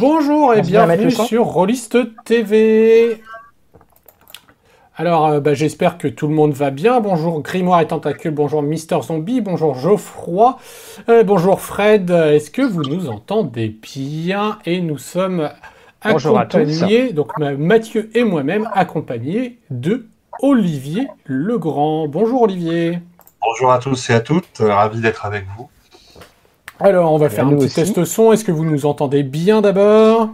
Bonjour et bienvenue sur Rollist TV. Alors, euh, bah, j'espère que tout le monde va bien. Bonjour Grimoire et Tentacule, bonjour Mister Zombie, bonjour Geoffroy, euh, bonjour Fred. Est-ce que vous nous entendez bien? Et nous sommes accompagnés, donc Mathieu et moi-même, accompagnés de Olivier Legrand. Bonjour Olivier. Bonjour à tous et à toutes, ravi d'être avec vous. Alors, on va faire un petit test son. Est-ce que vous nous entendez bien d'abord?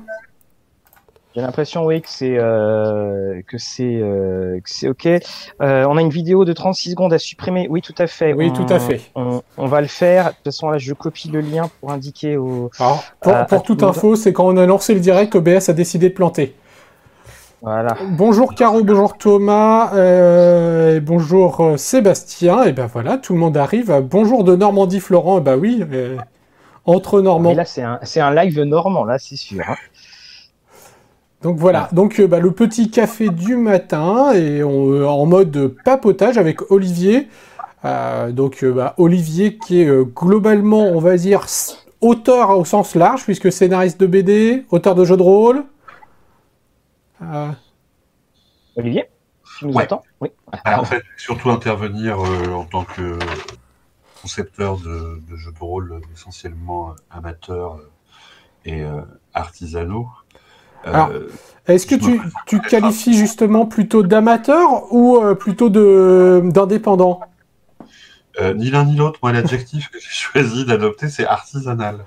J'ai l'impression, oui, que c'est euh, que c'est euh, c'est ok. Euh, on a une vidéo de 36 secondes à supprimer. Oui, tout à fait. Oui, tout à fait. On, va le faire. De toute façon, là, je copie le lien pour indiquer au. pour, toute info, c'est quand on a lancé le direct, OBS a décidé de planter. Voilà. Bonjour Caro, bonjour Thomas, euh, bonjour Sébastien. Et ben voilà, tout le monde arrive. Bonjour de Normandie, Florent. bah oui, entre Normands. là, c'est un, live normand, là, c'est sûr. Hein. Donc voilà, donc euh, bah, le petit café du matin et euh, en mode papotage avec Olivier. Euh, donc bah, Olivier qui est globalement, on va dire, auteur au sens large, puisque scénariste de BD, auteur de jeux de rôle. Olivier, tu nous entends? Oui. en fait, surtout intervenir en tant que concepteur de, jeux de rôle essentiellement amateurs et euh, artisanaux. Euh, est-ce que tu, tu qualifies justement plutôt d'amateur ou euh, plutôt d'indépendant Ni l'un ni l'autre. Moi, l'adjectif que j'ai choisi d'adopter, c'est artisanal.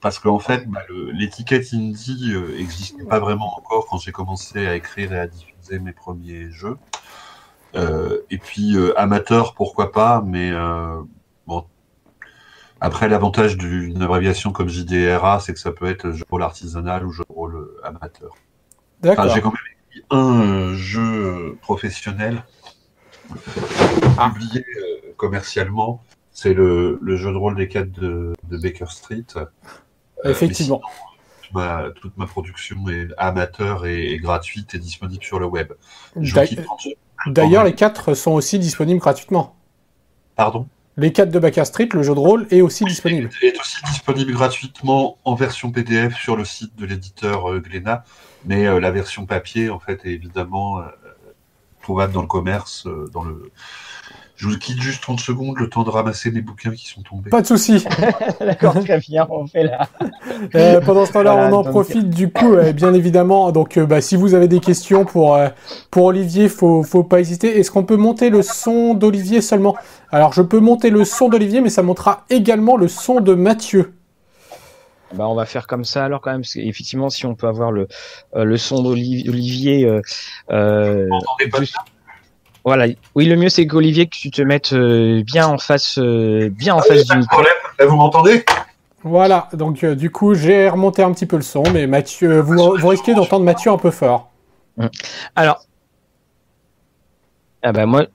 parce qu'en fait, bah, l'étiquette indie n'existait pas vraiment encore quand j'ai commencé à écrire et à diffuser mes premiers jeux. Euh, et puis euh, amateur, pourquoi pas, mais euh, bon. Après, l'avantage d'une abréviation comme JDRA, c'est que ça peut être jeu de rôle artisanal ou jeu de rôle amateur. D'accord. j'ai quand même écrit un jeu professionnel ah. publié commercialement. C'est le, jeu de rôle des 4 de, Baker Street. Effectivement. toute, ma, production est amateur et, gratuite et disponible sur le web. D'ailleurs, les 4 sont aussi disponibles gratuitement. Pardon? Les 4 de Baker Street, le jeu de rôle, est aussi disponible. Il est aussi disponible gratuitement en version PDF sur le site de l'éditeur euh, Glénat, mais euh, la version papier, en fait, est évidemment euh, trouvable dans le commerce, dans le je vous quitte juste 30 secondes, le temps de ramasser mes bouquins qui sont tombés. Pas de souci. D'accord, très bien, on fait là. Euh, pendant ce temps-là, on en profite du coup, euh, bien évidemment. Donc, euh, bah, si vous avez des questions pour pour Olivier, faut faut pas hésiter. Est-ce qu'on peut monter le son d'Olivier seulement? Alors, je peux monter le son d'Olivier, mais ça montera également le son de Mathieu. Bah, on va faire comme ça alors quand même. Parce effectivement, si on peut avoir le le son d'Olivier. Euh, voilà. Oui, le mieux c'est qu'Olivier que tu te mettes euh, bien en face, euh, bien en ah face du micro. Vous m'entendez? Voilà. Donc euh, du coup, j'ai remonté un petit peu le son, mais Mathieu, vous, risquez d'entendre Mathieu un peu fort. Hum. Alors, ah bah moi,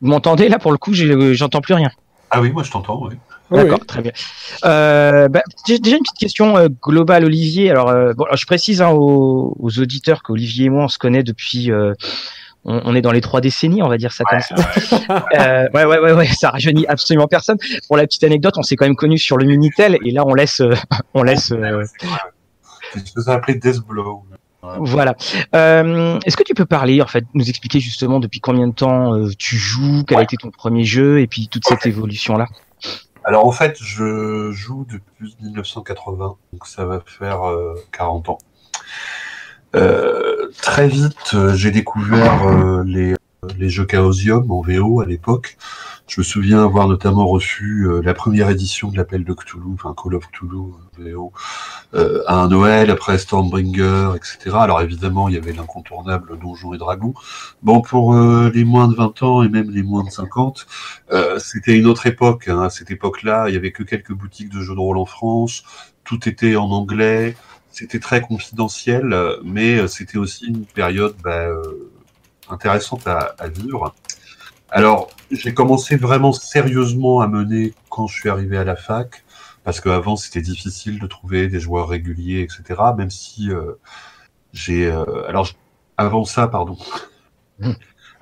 vous m'entendez là pour le coup, j'entends plus rien. Ah oui, moi je t'entends. Oui. D'accord, très bien. bah, déjà une petite question globale, Olivier. Alors, bon, je précise hein, aux, aux, auditeurs qu'Olivier et moi on se connaît depuis on, est dans les trois décennies, on va dire ça comme ça. euh, ouais, ouais, ouais, ouais, ça rajeunit absolument personne. Pour la petite anecdote, on s'est quand même connu sur le Minitel, et là, on laisse, euh, on laisse. Euh... Je Deathblow. Voilà. Euh, Est-ce que tu peux parler, en fait, nous expliquer justement depuis combien de temps euh, tu joues, quel a été ton premier jeu, et puis toute cette évolution-là? Alors, en fait, je joue depuis 1980, donc ça va faire 40 ans. Euh, très vite, euh, j'ai découvert euh, les, jeux Chaosium en VO à l'époque. Je me souviens avoir notamment reçu la première édition de l'appel de Cthulhu, enfin Call of Cthulhu VO, à un Noël, après Stormbringer, etc. Alors évidemment, il y avait l'incontournable Donjons et Dragons. Bon, pour les moins de 20 ans et même les moins de 50, euh, c'était une autre époque. Hein. À cette époque-là, il y avait que quelques boutiques de jeux de rôle en France. Tout était en anglais c'était très confidentiel, mais euh, c'était aussi une période bah, euh, intéressante à, vivre. Alors, j'ai commencé vraiment sérieusement à mener quand je suis arrivé à la fac, parce qu'avant c'était difficile de trouver des joueurs réguliers, etc. Même si euh, j'ai, alors avant ça, pardon.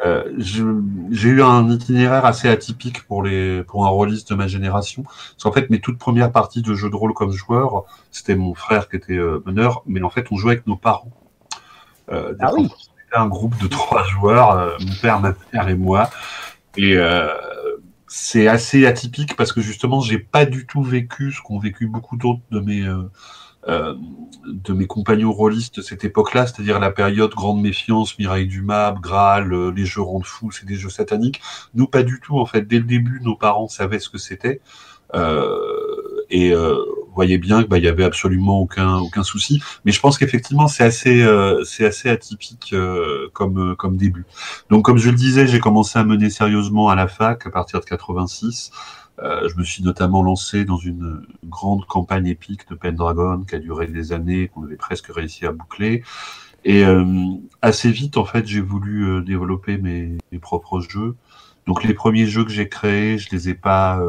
Euh, j'ai eu un itinéraire assez atypique pour les pour un rôliste de ma génération. Parce qu'en fait, mes toutes premières parties de jeux de rôle comme joueur, c'était mon frère qui était euh, meneur, mais en fait, on jouait avec nos parents. Euh, ah oui. C'était un groupe de trois joueurs, euh, mon père, ma mère et moi. Et euh, c'est assez atypique parce que justement, j'ai pas du tout vécu ce qu'ont vécu beaucoup d'autres de mes euh, de mes compagnons rôlistes de cette époque-là, c'est-à-dire la période Grande Méfiance, Mireille Dumas, Graal, euh, les jeux rendent fous, c'est des jeux sataniques. Nous, pas du tout, en fait. Dès le début, nos parents savaient ce que c'était. Euh, et euh, voyez bien qu'il bah, y avait absolument aucun aucun souci. Mais je pense qu'effectivement c'est assez euh, c'est assez atypique comme comme début. Donc comme je le disais, j'ai commencé à mener sérieusement à la fac à partir de 86. Euh, je me suis notamment lancé dans une grande campagne épique de Pendragon qui a duré des années, qu'on avait presque réussi à boucler. Et euh, assez vite, en fait, j'ai voulu euh, développer mes, mes, propres jeux. Donc les premiers jeux que j'ai créés, je les ai pas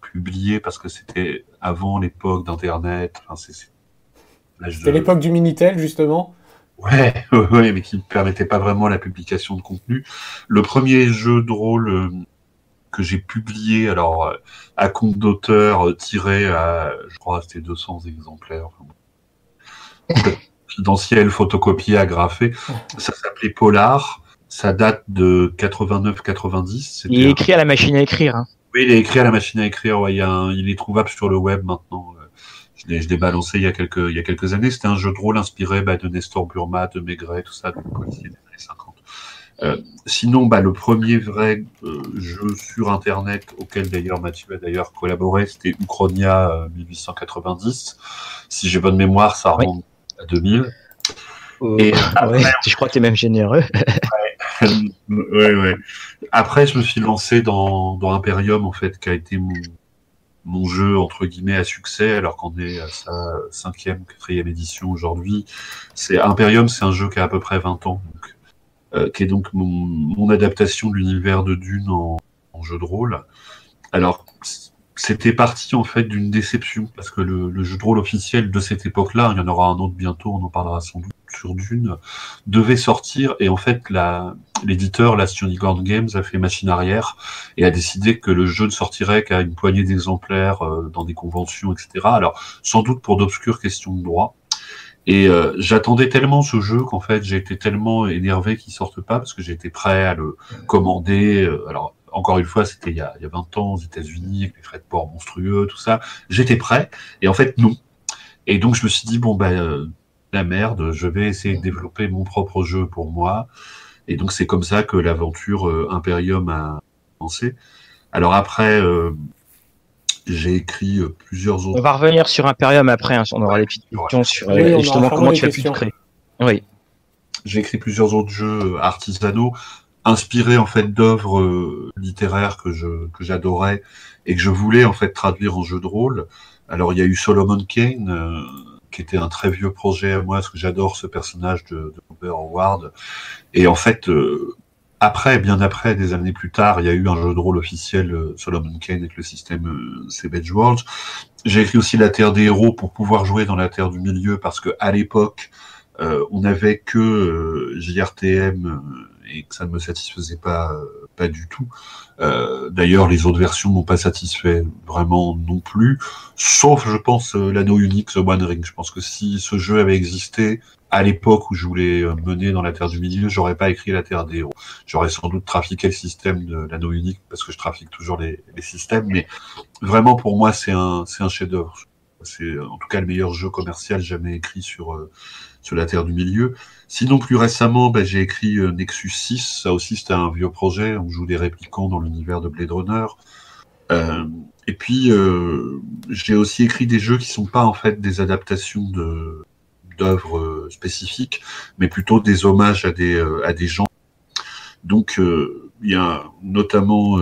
publiés parce que c'était avant l'époque d'Internet. Enfin, c'était l'époque du Minitel, justement? Ouais, ouais, mais qui ne permettait pas vraiment la publication de contenu. Le premier jeu de rôle que j'ai publié alors euh, à compte d'auteur euh, tiré à je crois c'était 200 exemplaires confidentiel photocopié agrafé ça s'appelait Polar. Ça date de 89-90 il est écrit à la machine à écrire hein. oui il est écrit à la machine à écrire ouais, il, y a il est trouvable sur le web maintenant euh, je l'ai balancé il y a quelques il y a quelques années. C'était un jeu de rôle inspiré bah, de Nestor Burma de Maigret tout ça de policiers des années 50 euh, sinon, bah, le premier vrai euh, jeu sur Internet auquel d'ailleurs Mathieu a d'ailleurs collaboré, c'était Uchronia 1890. Euh, si j'ai bonne mémoire, ça remonte à 2000. Et après, je crois que tu es même généreux. ouais, ouais, Après, je me suis lancé dans, dans Imperium, en fait, qui a été mon, mon jeu entre guillemets à succès alors qu'on est à sa cinquième, quatrième édition aujourd'hui. C'est Imperium, c'est un jeu qui a à peu près 20 ans, euh, qui est donc mon, mon adaptation de l'univers de Dune en, en, jeu de rôle. Alors, c'était parti en fait d'une déception parce que le, le, jeu de rôle officiel de cette époque-là, il y en aura un autre bientôt, on en parlera sans doute sur Dune, devait sortir et en fait l'éditeur, la Unicorn Games, a fait machine arrière et a décidé que le jeu ne sortirait qu'à une poignée d'exemplaires euh, dans des conventions, etc. Alors sans doute pour d'obscures questions de droit. Et euh, j'attendais tellement ce jeu qu'en fait été tellement énervé qu'il sorte pas parce que j'étais prêt à le commander. Euh, alors encore une fois, c'était il, y a, il y a 20 ans aux États-Unis avec les frais de port monstrueux, tout ça. J'étais prêt et en fait non. Et donc je me suis dit bon ben euh, la merde, je vais essayer de développer mon propre jeu pour moi. Et donc c'est comme ça que l'aventure Imperium a lancé. Alors après, j'ai écrit euh, plusieurs autres. On va revenir sur Imperium après, hein, on aura les petites questions sur euh, justement comment tu as pu te créer. Oui. J'ai écrit plusieurs autres jeux euh, artisanaux inspirés en fait d'œuvres littéraires que je que j'adorais et que je voulais en fait traduire en jeu de rôle. Alors il y a eu Solomon Kane qui était un très vieux projet à moi parce que j'adore ce personnage de, de Robert Howard et en fait après, bien après, des années plus tard, il y a eu un jeu de rôle officiel, euh, Solomon Kane, avec le système euh, Worlds. J'ai écrit aussi La Terre des Héros pour pouvoir jouer dans la Terre du Milieu, parce que à l'époque, euh, on n'avait que euh, JRTM et que ça ne me satisfaisait pas, pas du tout. D'ailleurs, les autres versions n'ont pas satisfait vraiment non plus, sauf, je pense, l'anneau unique, The One Ring. Je pense que si ce jeu avait existé, à l'époque où je voulais euh, mener dans la Terre du Milieu, j'aurais pas écrit la Terre des héros. J'aurais sans doute trafiqué le système de l'anneau unique parce que je trafique toujours les, les systèmes, mais vraiment pour moi c'est un c'est un chef-d'œuvre. C'est en tout cas le meilleur jeu commercial jamais écrit sur euh, sur la Terre du Milieu. Sinon plus récemment, ben, j'ai écrit euh, Nexus 6. Ça aussi c'était un vieux projet. On joue des réplicants dans l'univers de Blade Runner. Euh, et puis j'ai aussi écrit des jeux qui sont pas en fait des adaptations de d'œuvres euh, spécifiques, mais plutôt des hommages à des, euh, à des gens. Donc, euh, il y a notamment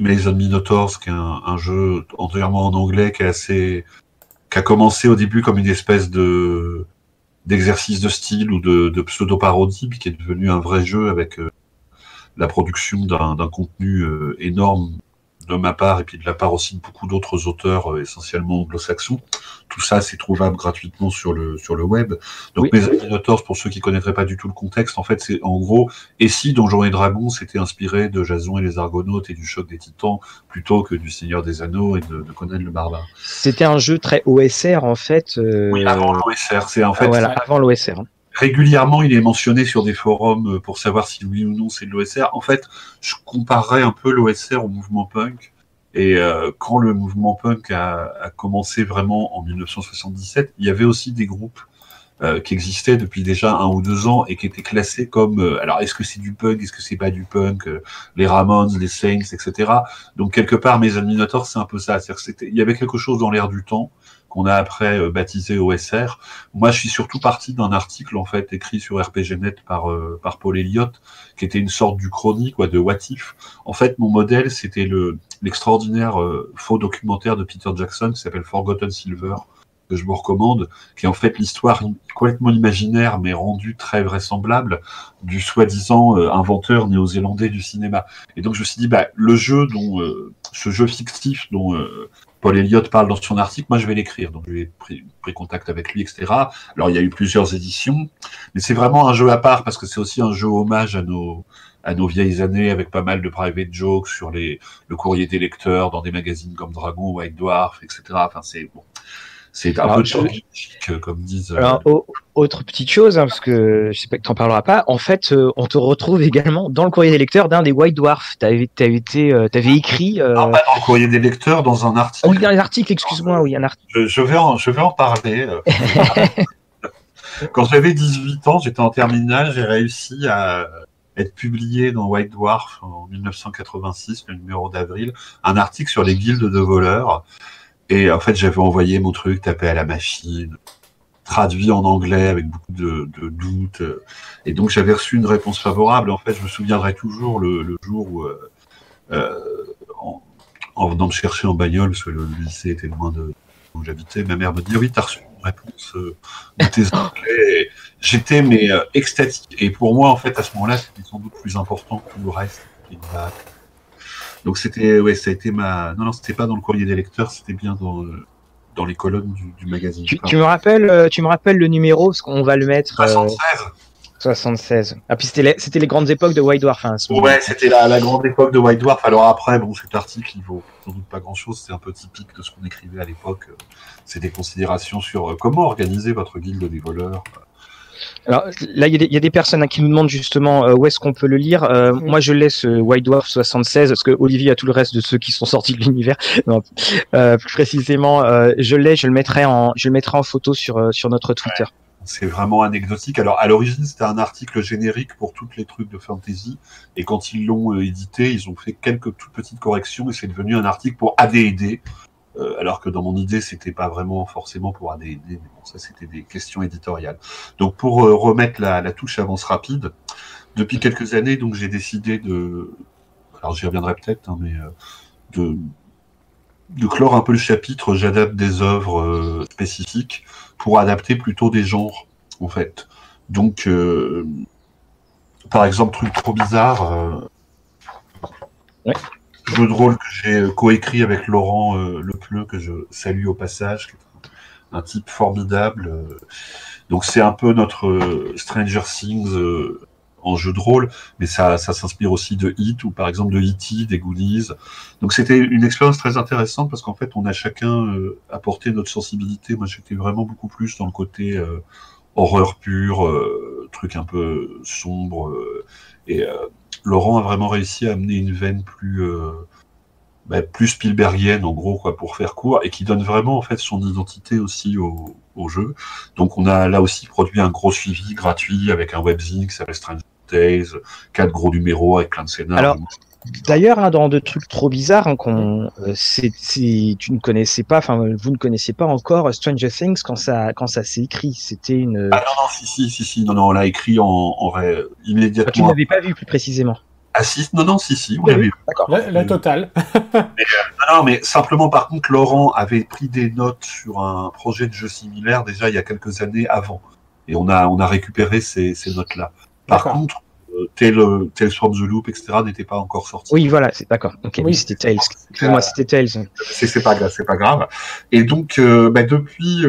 Mason Minotaurs, qui est un, jeu entièrement en anglais, qui est assez, qui a commencé au début comme une espèce de d'exercice de style ou de pseudo-parodie, puis qui est devenu un vrai jeu avec la production d'un contenu énorme de ma part et puis de la part aussi de beaucoup d'autres auteurs euh, essentiellement anglo-saxons. Tout ça, c'est trouvable gratuitement sur le sur le web. Donc mes Minotaurs, pour ceux qui connaîtraient pas du tout le contexte, en fait, c'est en gros, et si Donjons et Dragons s'était inspiré de Jason et les Argonautes et du choc des Titans plutôt que du Seigneur des Anneaux et de, de Conan le Barbare? C'était un jeu très OSR en fait. Euh... Oui, avant l'OSR, c'est en fait. Voilà, avant l'OSR. Hein. Régulièrement, il est mentionné sur des forums euh, pour savoir si oui ou non c'est de l'OSR. En fait, je comparerais un peu l'OSR au mouvement punk. Et euh, quand le mouvement punk a, a, commencé vraiment en 1977, il y avait aussi des groupes euh, qui existaient depuis déjà un ou deux ans et qui étaient classés comme euh, alors est-ce que c'est du punk, est-ce que c'est pas du punk, euh, les Ramones, les Saints, etc. Donc quelque part, mes Minotaurs, c'est un peu ça. il y avait quelque chose dans l'air du temps qu'on a après euh, baptisé OSR. Moi, je suis surtout parti d'un article en fait écrit sur RPGnet par euh, par Paul Elliott, qui était une sorte du chronique quoi, de What If. En fait, mon modèle, c'était le l'extraordinaire euh, faux documentaire de Peter Jackson qui s'appelle Forgotten Silver que je vous recommande, qui est en fait l'histoire complètement imaginaire mais rendue très vraisemblable du soi-disant inventeur néo-zélandais du cinéma. Et donc je me suis dit, bah, le jeu dont ce jeu fictif dont Paul Elliott parle dans son article, moi je vais l'écrire. Donc j'ai pris, pris, contact avec lui, etc. Alors il y a eu plusieurs éditions, mais c'est vraiment un jeu à part parce que c'est aussi un jeu hommage à nos à nos vieilles années avec pas mal de private jokes sur les le courrier des lecteurs dans des magazines comme Dragon, White Dwarf, etc. Enfin c'est bon. C'est un peu de comme disent. Euh, Alors, autre petite chose, hein, parce que je sais pas que tu n'en parleras pas. En fait, euh, on te retrouve également dans le courrier des lecteurs d'un des White Dwarfs. Tu avais, été, euh, avais écrit. Non, pas dans le courrier des lecteurs, dans un article. oui, dans les articles, excuse-moi, oui, un article. Je, je, vais en, je vais en parler. Quand j'avais 18 ans, j'étais en terminale, j'ai réussi à être publié dans White Dwarf en 1986, le numéro d'avril, un article sur les guildes de voleurs. Et en fait, j'avais envoyé mon truc tapé à la machine, traduit en anglais avec beaucoup de, de doutes. Et donc, j'avais reçu une réponse favorable. En fait, je me souviendrai toujours le, le jour où, euh, euh en, en, venant me chercher en bagnole, parce que le, lycée était loin de où j'habitais, ma mère me dit Oui, t'as reçu une réponse euh, de tes anglais. J'étais mais euh, extatique. Et pour moi, en fait, à ce moment-là, c'était sans doute plus important que tout le reste. Donc c'était, ouais, ça a été ma. Non, non, c'était pas dans le courrier des lecteurs, c'était bien dans, euh, dans les colonnes du, du magazine. Tu, tu, me rappelles, euh, tu me rappelles le numéro parce qu'on va le mettre. 76. Euh... 76. Ah puis c'était les, c'était les grandes époques de White Dwarf. Hein, ouais, c'était la, la, grande époque de White Dwarf. Alors après, bon, cet article, il vaut sans doute pas grand-chose. C'est un peu typique de ce qu'on écrivait à l'époque. C'est des considérations sur comment organiser votre guilde des voleurs. Alors là, il y, y, a des personnes qui nous demandent justement euh, où est-ce qu'on peut le lire. Euh. Moi, je laisse euh, White Dwarf 76 parce que Olivier a tout le reste de ceux qui sont sortis de l'univers. Euh, plus précisément, je l'ai, je le mettrai en, je le mettrai en photo sur sur notre Twitter. Ouais. C'est vraiment anecdotique. Alors, à l'origine, c'était un article générique pour toutes les trucs de fantasy. Et quand ils l'ont édité, ils ont fait quelques toutes petites corrections et c'est devenu un article pour AD&D. Euh, alors que dans mon idée, c'était pas vraiment forcément pour AD&D, mais bon, ça c'était des questions éditoriales. Donc pour euh, remettre la, touche avance rapide, depuis quelques années, donc j'ai décidé de, alors j'y reviendrai peut-être, hein, mais euh, de clore un peu le chapitre, j'adapte des œuvres spécifiques pour adapter plutôt des genres, en fait. Donc, par exemple, truc trop bizarre. Jeu de rôle que j'ai coécrit avec Laurent euh, Lepleu, que je salue au passage, qui est un, type formidable. Euh. Donc c'est un peu notre euh, Stranger Things euh, en jeu de rôle, mais ça, ça s'inspire aussi de Hit ou par exemple de E.T., des Goonies. Donc c'était une expérience très intéressante parce qu'en fait on a chacun euh, apporté notre sensibilité. Moi j'étais vraiment beaucoup plus dans le côté horreur pure, truc un peu sombre et Laurent a vraiment réussi à amener une veine plus euh, bah, plus Spielbergienne en gros quoi pour faire court et qui donne vraiment en fait son identité aussi au, jeu. Donc on a là aussi produit un gros suivi gratuit avec un webzine qui s'appelle Strange Tales, quatre gros numéros avec plein de scénarios. D'ailleurs, hein, dans de trucs trop bizarres, hein, qu'on, euh, c'est, tu ne connaissais pas, enfin, vous ne connaissez pas encore Stranger Things quand ça, quand ça s'est écrit. C'était une. Ah non, non, si, si, si, si, non, non, on l'a écrit en, en vrai, immédiatement. Ah, tu n'avais pas vu plus précisément. Ah si, non, non, si, si, on l'a vu. D'accord. La, la totale. mais, euh, non, mais simplement, par contre, Laurent avait pris des notes sur un projet de jeu similaire déjà il y a quelques années avant. Et on a, on a récupéré ces, ces notes-là. Par contre, Tales, Tales from the Loop, etc. n'était pas encore sorti. Oui, voilà, c'est d'accord. Ok, oui, c'était Tales. Excuse-moi, c'était Tales. C'est pas grave, c'est pas grave. Et donc, bah, depuis,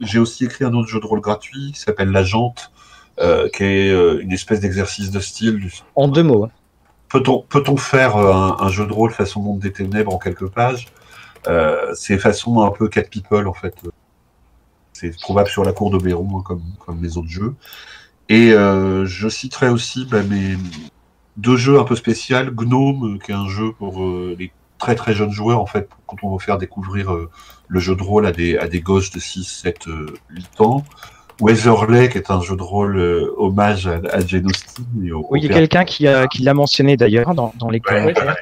j'ai aussi écrit un autre jeu de rôle gratuit qui s'appelle La Jante, qui est une espèce d'exercice de style. En deux mots. Hein. Peut-on peut faire un, un, jeu de rôle façon Monde des Ténèbres en quelques pages? Euh, C'est façon un peu Cat People en fait. C'est trouvable sur la cour d'Oberon hein, comme, comme les autres jeux. Et euh, je citerai aussi bah, mes deux jeux un peu spéciaux. Gnome, qui est un jeu pour euh, les très très jeunes joueurs en fait, quand on veut faire découvrir euh, le jeu de rôle à des, à des gosses de 6, 7, 8 ans. Weatherley, qui est un jeu de rôle euh, hommage à, à Jane Austen. oui, il y a quelqu'un qui, qui l'a mentionné d'ailleurs dans, dans, les commentaires.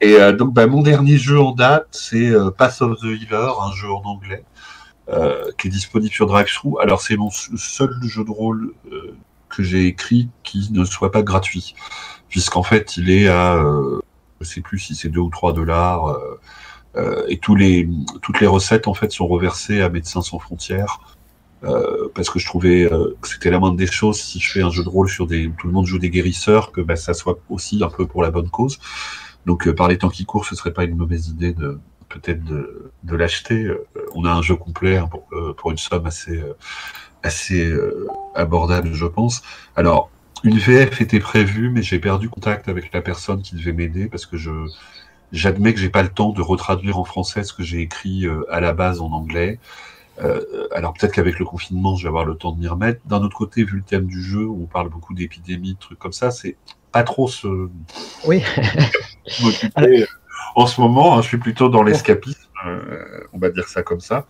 Et euh, donc, bah, mon dernier jeu en date, c'est euh, Pass of the Healer, un jeu en anglais, qui est disponible sur DriveThru. Alors, c'est mon seul jeu de rôle que j'ai écrit qui ne soit pas gratuit, puisqu'en fait, il est à, je sais plus si c'est 2 ou 3 dollars, et tous les, toutes les recettes, en fait, sont reversées à Médecins sans frontières. Euh, parce que je trouvais euh, que c'était la moindre des choses si je fais un jeu de rôle sur des tout le monde joue des guérisseurs que bah, ça soit aussi un peu pour la bonne cause donc euh, par les temps qui courent ce serait pas une mauvaise idée de peut-être de, de l'acheter on a un jeu complet hein, pour, pour une somme assez assez abordable je pense alors une VF était prévue mais j'ai perdu contact avec la personne qui devait m'aider parce que je j'admets que j'ai pas le temps de retraduire en français ce que j'ai écrit à la base en anglais euh, alors peut-être qu'avec le confinement, je vais avoir le temps de m'y remettre. D'un autre côté, vu le thème du jeu, où on parle beaucoup d'épidémies, de trucs comme ça, c'est pas trop ce. Oui. en ce moment, hein, je suis plutôt dans l'escapisme, euh, on va dire ça comme ça.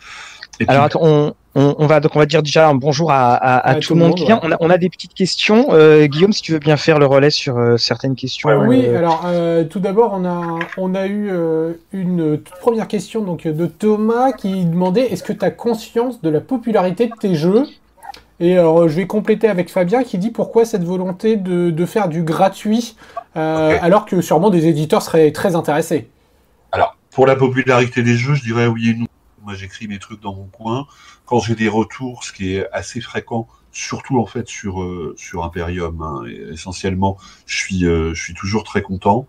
Alors on, on, va donc on va dire déjà un bonjour à, tout, le monde qui vient. On, a, des petites questions. Euh, Guillaume, si tu veux bien faire le relais sur euh, certaines questions. oui, alors tout d'abord on a on a eu une toute première question donc de Thomas qui demandait est-ce que tu as conscience de la popularité de tes jeux? Et alors, je vais compléter avec Fabien qui dit pourquoi cette volonté de, de faire du gratuit alors que sûrement des éditeurs seraient très intéressés. Alors, pour la popularité des jeux, je dirais oui et non. Moi, j'écris mes trucs dans mon coin. Quand j'ai des retours, ce qui est assez fréquent, surtout en fait sur euh, sur Imperium, hein, essentiellement, je suis euh, je suis toujours très content.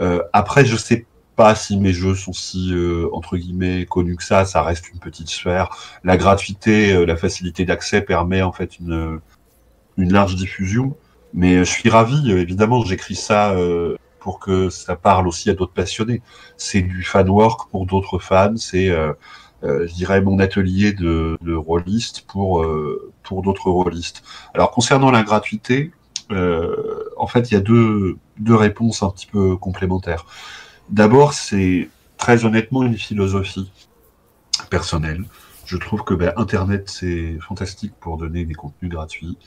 Euh, après, je sais pas si mes jeux sont si entre guillemets connus que ça. Ça reste une petite sphère. La gratuité, la facilité d'accès permet en fait une une large diffusion. Mais je suis ravi. Évidemment, j'écris ça pour que ça parle aussi à d'autres passionnés. C'est du fan work pour d'autres fans. C'est euh, je dirais, mon atelier de, de pour, euh, pour d'autres rôlistes. Alors, concernant la gratuité, euh, en fait, il y a deux, deux réponses un petit peu complémentaires. D'abord, c'est très honnêtement une philosophie personnelle. Je trouve que ben, Internet, c'est fantastique pour donner des contenus gratuits.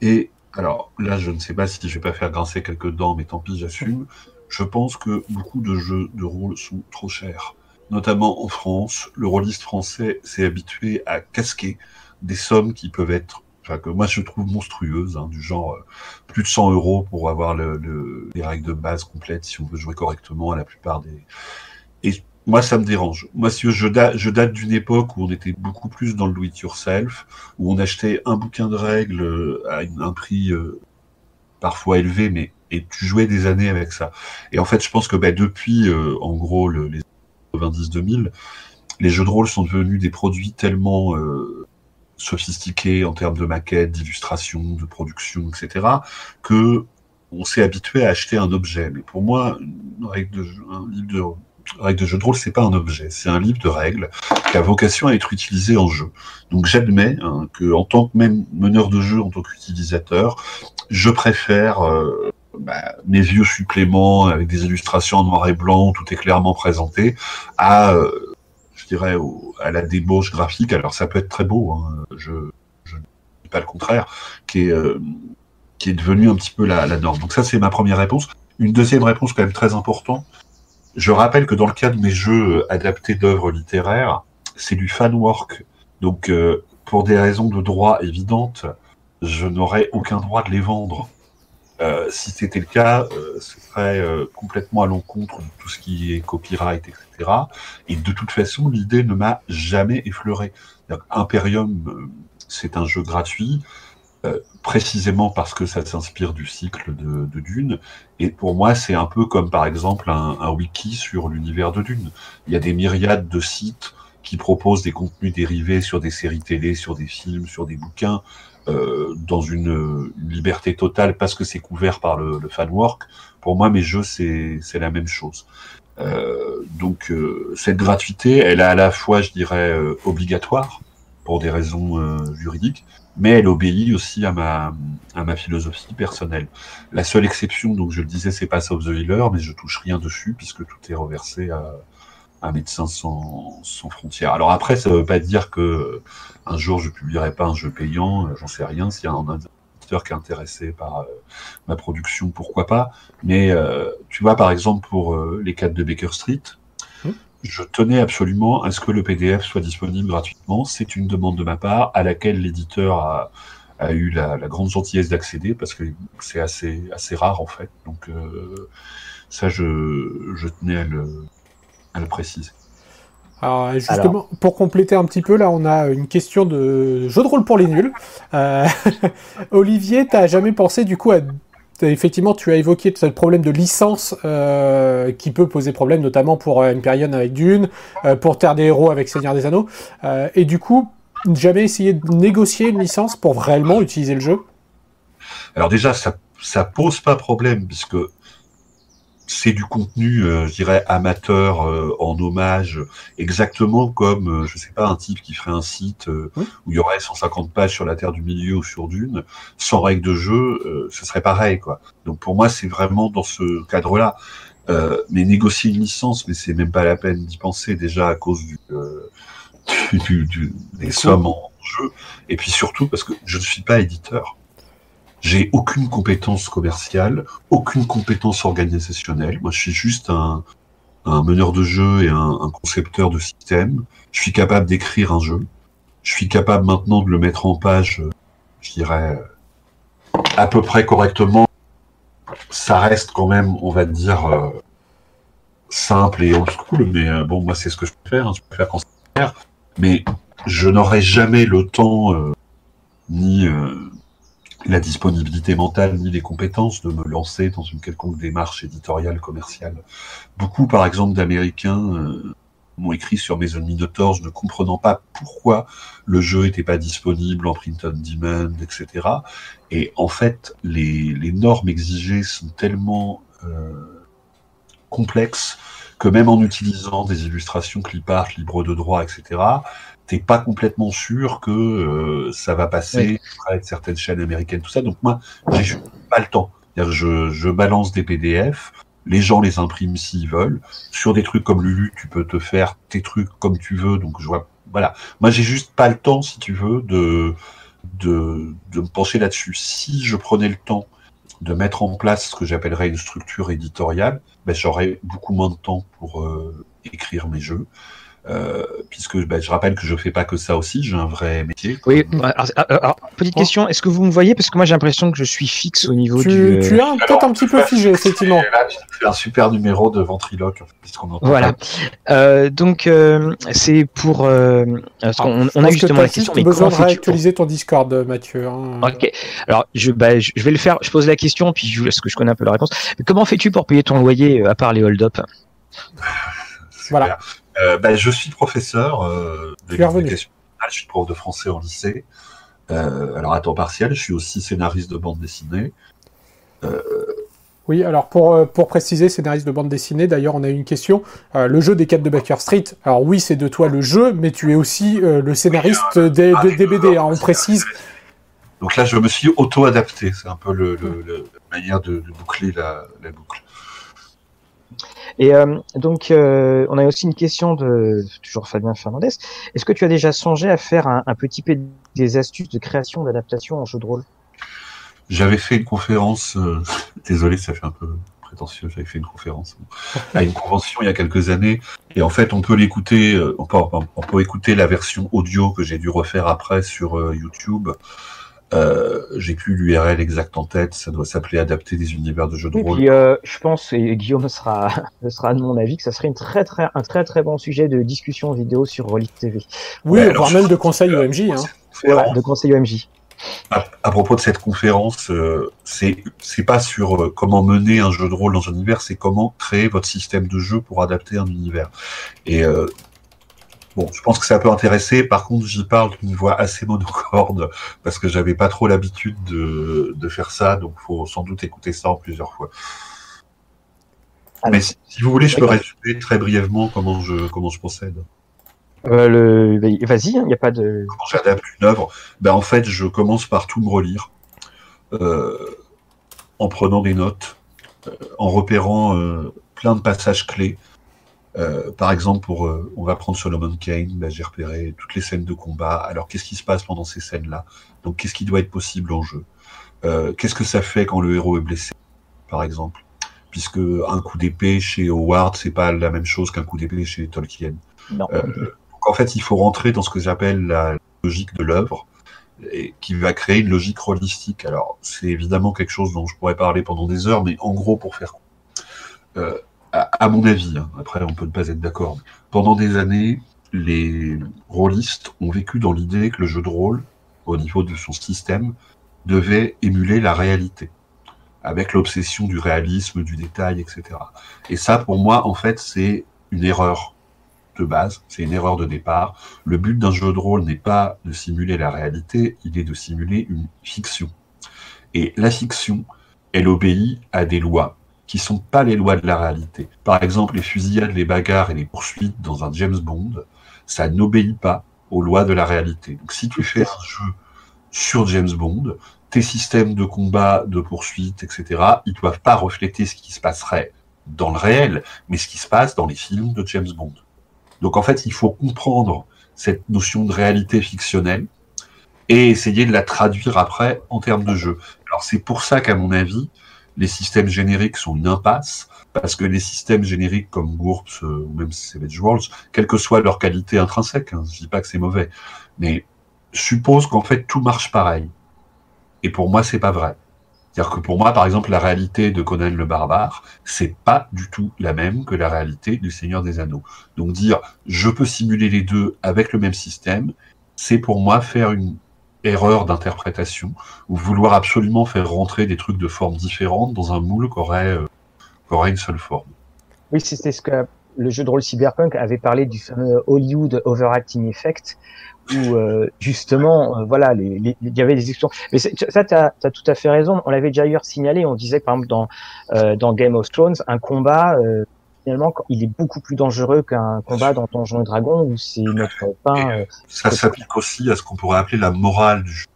Et alors là, je ne sais pas si je vais pas faire grincer quelques dents, mais tant pis, j'assume. Je pense que beaucoup de jeux de rôle sont trop chers notamment en France, le rôliste français s'est habitué à casquer des sommes qui peuvent être, enfin que moi je trouve monstrueuses, hein, du genre euh, plus de 100 euros pour avoir le, les règles de base complètes si on veut jouer correctement à la plupart des. Et moi ça me dérange. Moi si je, date, je date d'une époque où on était beaucoup plus dans le do it yourself, où on achetait un bouquin de règles euh, à un prix euh, parfois élevé, mais et tu jouais des années avec ça. Et en fait, je pense que bah, depuis, en gros, le, les 90-2000, les jeux de rôle sont devenus des produits tellement sophistiqués en termes de maquettes, d'illustration, de production, etc., que on s'est habitué à acheter un objet. Mais pour moi, une règle de un livre de règle de jeu de rôle, c'est pas un objet, c'est un livre de règles qui a vocation à être utilisé en jeu. Donc j'admets hein, que en tant que même meneur de jeu, en tant qu'utilisateur, je préfère euh, bah, mes vieux suppléments avec des illustrations en noir et blanc, tout est clairement présenté, à, euh, à la débauche graphique. Alors ça peut être très beau, hein, je ne dis pas le contraire, qui est, euh, devenu un petit peu la, norme. Donc ça, c'est ma première réponse. Une deuxième réponse quand même très importante. Je rappelle que dans le cas de mes jeux adaptés d'œuvres littéraires, c'est du fan work. Donc, euh, pour des raisons de droit évidentes, je n'aurais aucun droit de les vendre. Euh, si c'était le cas, euh, ce serait euh, complètement à l'encontre de tout ce qui est copyright, etc. Et de toute façon, l'idée ne m'a jamais effleuré. Imperium, c'est un jeu gratuit. précisément parce que ça s'inspire du cycle de, Dune. Et pour moi, c'est un peu comme par exemple un, un wiki sur l'univers de Dune. Il y a des myriades de sites qui proposent des contenus dérivés sur des séries télé, sur des films, sur des bouquins, euh, dans une, liberté totale parce que c'est couvert par le, le fan work. Pour moi, mes jeux, c'est la même chose. Euh, donc euh, cette gratuité, elle est à la fois, je dirais, euh, obligatoire pour des raisons juridiques, mais elle obéit aussi à ma, à ma philosophie personnelle. La seule exception, donc je le disais, c'est pas of the Healer, mais je touche rien dessus puisque tout est reversé à, à Médecins sans, sans frontières. Alors après, ça veut pas dire que un jour je publierai pas un jeu payant, euh, j'en sais rien. S'il y a un éditeur qui est intéressé par euh, ma production, pourquoi pas. Mais euh, tu vois, par exemple, pour les 4 de Baker Street, mmh. je tenais absolument à ce que le PDF soit disponible gratuitement. C'est une demande de ma part à laquelle l'éditeur a, a, eu la, la grande gentillesse d'accéder parce que c'est assez, assez rare en fait. Donc ça, je, je tenais à le, à le préciser. Alors justement, pour compléter un petit peu, là, on a une question de jeu de rôle pour les nuls. Euh, Olivier, t'as jamais pensé du coup à Effectivement, tu as évoqué le problème de licence euh, qui peut poser problème, notamment pour euh, Empyrean avec Dune, pour Terre des Héros avec Seigneur des Anneaux. et du coup, jamais essayé de négocier une licence pour réellement utiliser le jeu? Alors déjà, ça, ça pose pas problème, puisque c'est du contenu, euh, je dirais, amateur euh, en hommage, exactement comme, euh, je sais pas, un type qui ferait un site où il y aurait 150 pages sur la Terre du Milieu ou sur Dune, sans règles de jeu, ce serait pareil, quoi. Donc pour moi, c'est vraiment dans ce cadre-là. mais négocier une licence, mais c'est même pas la peine d'y penser déjà à cause du, du, du des sommes en jeu, et puis surtout parce que je ne suis pas éditeur. J'ai aucune compétence commerciale, aucune compétence organisationnelle. Moi, je suis juste un, meneur de jeu et un, concepteur de système. Je suis capable d'écrire un jeu. Je suis capable maintenant de le mettre en page, je dirais, à peu près correctement. Ça reste quand même, on va dire, euh, simple et old school, mais euh, bon, moi, c'est ce que je peux faire. Hein, je peux faire quand mais je n'aurai jamais le temps euh, ni la disponibilité mentale ni les compétences de me lancer dans une quelconque démarche éditoriale commerciale. Beaucoup, par exemple, d'Américains euh, m'ont écrit sur mes Minotaurs ne comprenant pas pourquoi le jeu n'était pas disponible en print on demand, etc. Et en fait, les, les normes exigées sont tellement euh, complexes que même en utilisant des illustrations clip art, libres de droit, etc., t'es pas complètement sûr que euh, ça va passer oui. de certaines chaînes américaines, tout ça. Donc moi, j'ai pas le temps. Je, je balance des PDF, les gens les impriment s'ils veulent. Sur des trucs comme Lulu, tu peux te faire tes trucs comme tu veux. Donc je vois, voilà. Moi, j'ai juste pas le temps, si tu veux, de de, de me pencher là-dessus. Si je prenais le temps de mettre en place ce que j'appellerais une structure éditoriale, ben, j'aurais beaucoup moins de temps pour euh, écrire mes jeux. Euh, puisque bah, je rappelle que je fais pas que ça aussi, j'ai un vrai métier. Oui, alors, petite question, est-ce que vous me voyez? Parce que moi j'ai l'impression que je suis fixe au niveau tu, du. Tu es peut-être un petit peu figé, effectivement. Là, tu un super numéro de ventriloque, puisqu'on entend. Voilà. Euh, donc euh, c'est pour. Euh, parce on, on a justement la question. Mais besoin de réactualiser ton Discord, Mathieu. Hein. Ok. Alors je, bah, je vais le faire. Je pose la question, puis je, parce que je connais un peu la réponse. Mais comment fais-tu pour payer ton loyer à part les hold-up? Voilà. Euh, ben, je suis professeur euh, de l'éducation je suis prof de français en lycée. Euh, alors à temps partiel, je suis aussi scénariste de bande dessinée. Oui, alors pour, pour préciser, scénariste de bande dessinée, d'ailleurs on a une question. Euh, le jeu des 4 de Baker Street, alors oui c'est de toi le jeu, mais tu es aussi euh, le scénariste des, des, des, BD, hein, on précise. Donc là je me suis auto-adapté, c'est un peu le, le, le, la manière de, de boucler la, la boucle. Et euh, donc, euh, on a aussi une question de toujours Fabien Fernandez. Est-ce que tu as déjà songé à faire un, petit peu des astuces de création d'adaptation en jeu de rôle? J'avais fait une conférence. Euh, désolé, ça fait un peu prétentieux. J'avais fait une conférence à une convention il y a quelques années, et en fait, on peut l'écouter. On peut, écouter la version audio que j'ai dû refaire après sur YouTube. Euh, j'ai plus l'URL exact en tête, ça doit s'appeler Adapter des univers de jeux de et rôle. Puis, euh, je pense, et Guillaume sera, sera de mon avis, que ça serait une très, très, un très très bon sujet de discussion vidéo sur Rollit TV. Oui, ouais, voire même de conseil OMJ. Hein. Voilà, de conseil OMJ. à, propos de cette conférence, euh, c'est pas sur euh, comment mener un jeu de rôle dans un univers, c'est comment créer votre système de jeu pour adapter un univers. Et euh, bon, je pense que ça peut intéresser. Par contre, j'y parle d'une voix assez monocorde parce que j'avais pas trop l'habitude de, de, faire ça, donc faut sans doute écouter ça en plusieurs fois. Mais si, vous voulez, je peux résumer très brièvement comment je comment je procède. Euh, le... Vas-y, il hein, n'y a pas de. Quand j'adapte une œuvre, ben, en fait, je commence par tout me relire, euh, en prenant des notes, euh, en repérant plein de passages clés. Euh, par exemple, pour, on va prendre Solomon Kane, ben, j'ai repéré toutes les scènes de combat. Alors, qu'est-ce qui se passe pendant ces scènes-là? Donc, qu'est-ce qui doit être possible en jeu? Qu'est-ce que ça fait quand le héros est blessé, par exemple? Puisque un coup d'épée chez Howard, c'est pas la même chose qu'un coup d'épée chez Tolkien. Non en fait, il faut rentrer dans ce que j'appelle la logique de l'œuvre, et qui va créer une logique holistique. Alors, c'est évidemment quelque chose dont je pourrais parler pendant des heures, mais en gros, pour faire euh, à, mon avis, hein, après on peut ne pas être d'accord, pendant des années, les rôlistes ont vécu dans l'idée que le jeu de rôle, au niveau de son système, devait émuler la réalité, avec l'obsession du réalisme, du détail, etc. Et ça, pour moi, en fait, c'est une erreur de base, c'est une erreur de départ. Le but d'un jeu de rôle n'est pas de simuler la réalité, il est de simuler une fiction. Et la fiction, elle obéit à des lois qui sont pas les lois de la réalité. Par exemple, les fusillades, les bagarres et les poursuites dans un James Bond, ça n'obéit pas aux lois de la réalité. Donc si tu fais un jeu sur James Bond, tes systèmes de combat, de poursuite, etc., ils doivent pas refléter ce qui se passerait dans le réel, mais ce qui se passe dans les films de James Bond. Donc en fait, il faut comprendre cette notion de réalité fictionnelle et essayer de la traduire après en termes de jeu. Alors c'est pour ça qu'à mon avis, les systèmes génériques sont une impasse, parce que les systèmes génériques comme GURPS euh, ou même Savage Worlds, quelle que soit leur qualité intrinsèque, hein, je dis pas que c'est mauvais, mais suppose qu'en fait tout marche pareil. Et pour moi, c'est pas vrai. C'est-à-dire que pour moi, par exemple, la réalité de Conan le Barbare, c'est pas du tout la même que la réalité du Seigneur des Anneaux. Donc dire je peux simuler les deux avec le même système, c'est pour moi faire une erreur d'interprétation ou vouloir absolument faire rentrer des trucs de formes différentes dans un moule qui aurait, euh, aurait une seule forme. Oui, c'était ce que le jeu de rôle cyberpunk avait parlé du fameux Hollywood overacting effect, où euh, justement, euh, voilà, il y avait des expressions. Mais ça, tu as, tout à fait raison. On l'avait déjà ailleurs signalé. On disait par exemple dans dans Game of Thrones, un combat finalement, il est beaucoup plus dangereux qu'un combat dans Donjons et Dragons où c'est notre pain. ça s'applique aussi à ce qu'on pourrait appeler la morale du jeu.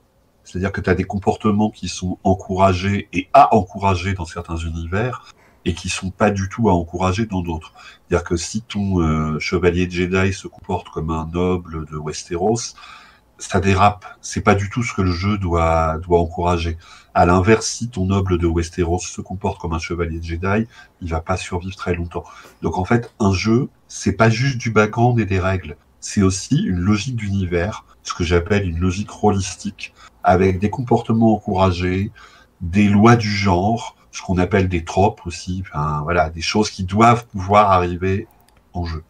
C'est-à-dire que tu as des comportements qui sont encouragés et à encourager dans certains univers, et qui sont pas du tout à encourager dans d'autres. C'est-à-dire que si ton euh, chevalier Jedi se comporte comme un noble de Westeros, ça dérape. C'est pas du tout ce que le jeu doit doit encourager. À l'inverse, si ton noble de Westeros se comporte comme un chevalier Jedi, il va pas survivre très longtemps. Donc en fait, un jeu, c'est pas juste du background et des règles. C'est aussi une logique d'univers, ce que j'appelle une logique holistique, avec des comportements encouragés, des lois du genre, ce qu'on appelle des tropes aussi, enfin, voilà, des choses qui doivent pouvoir arriver en jeu.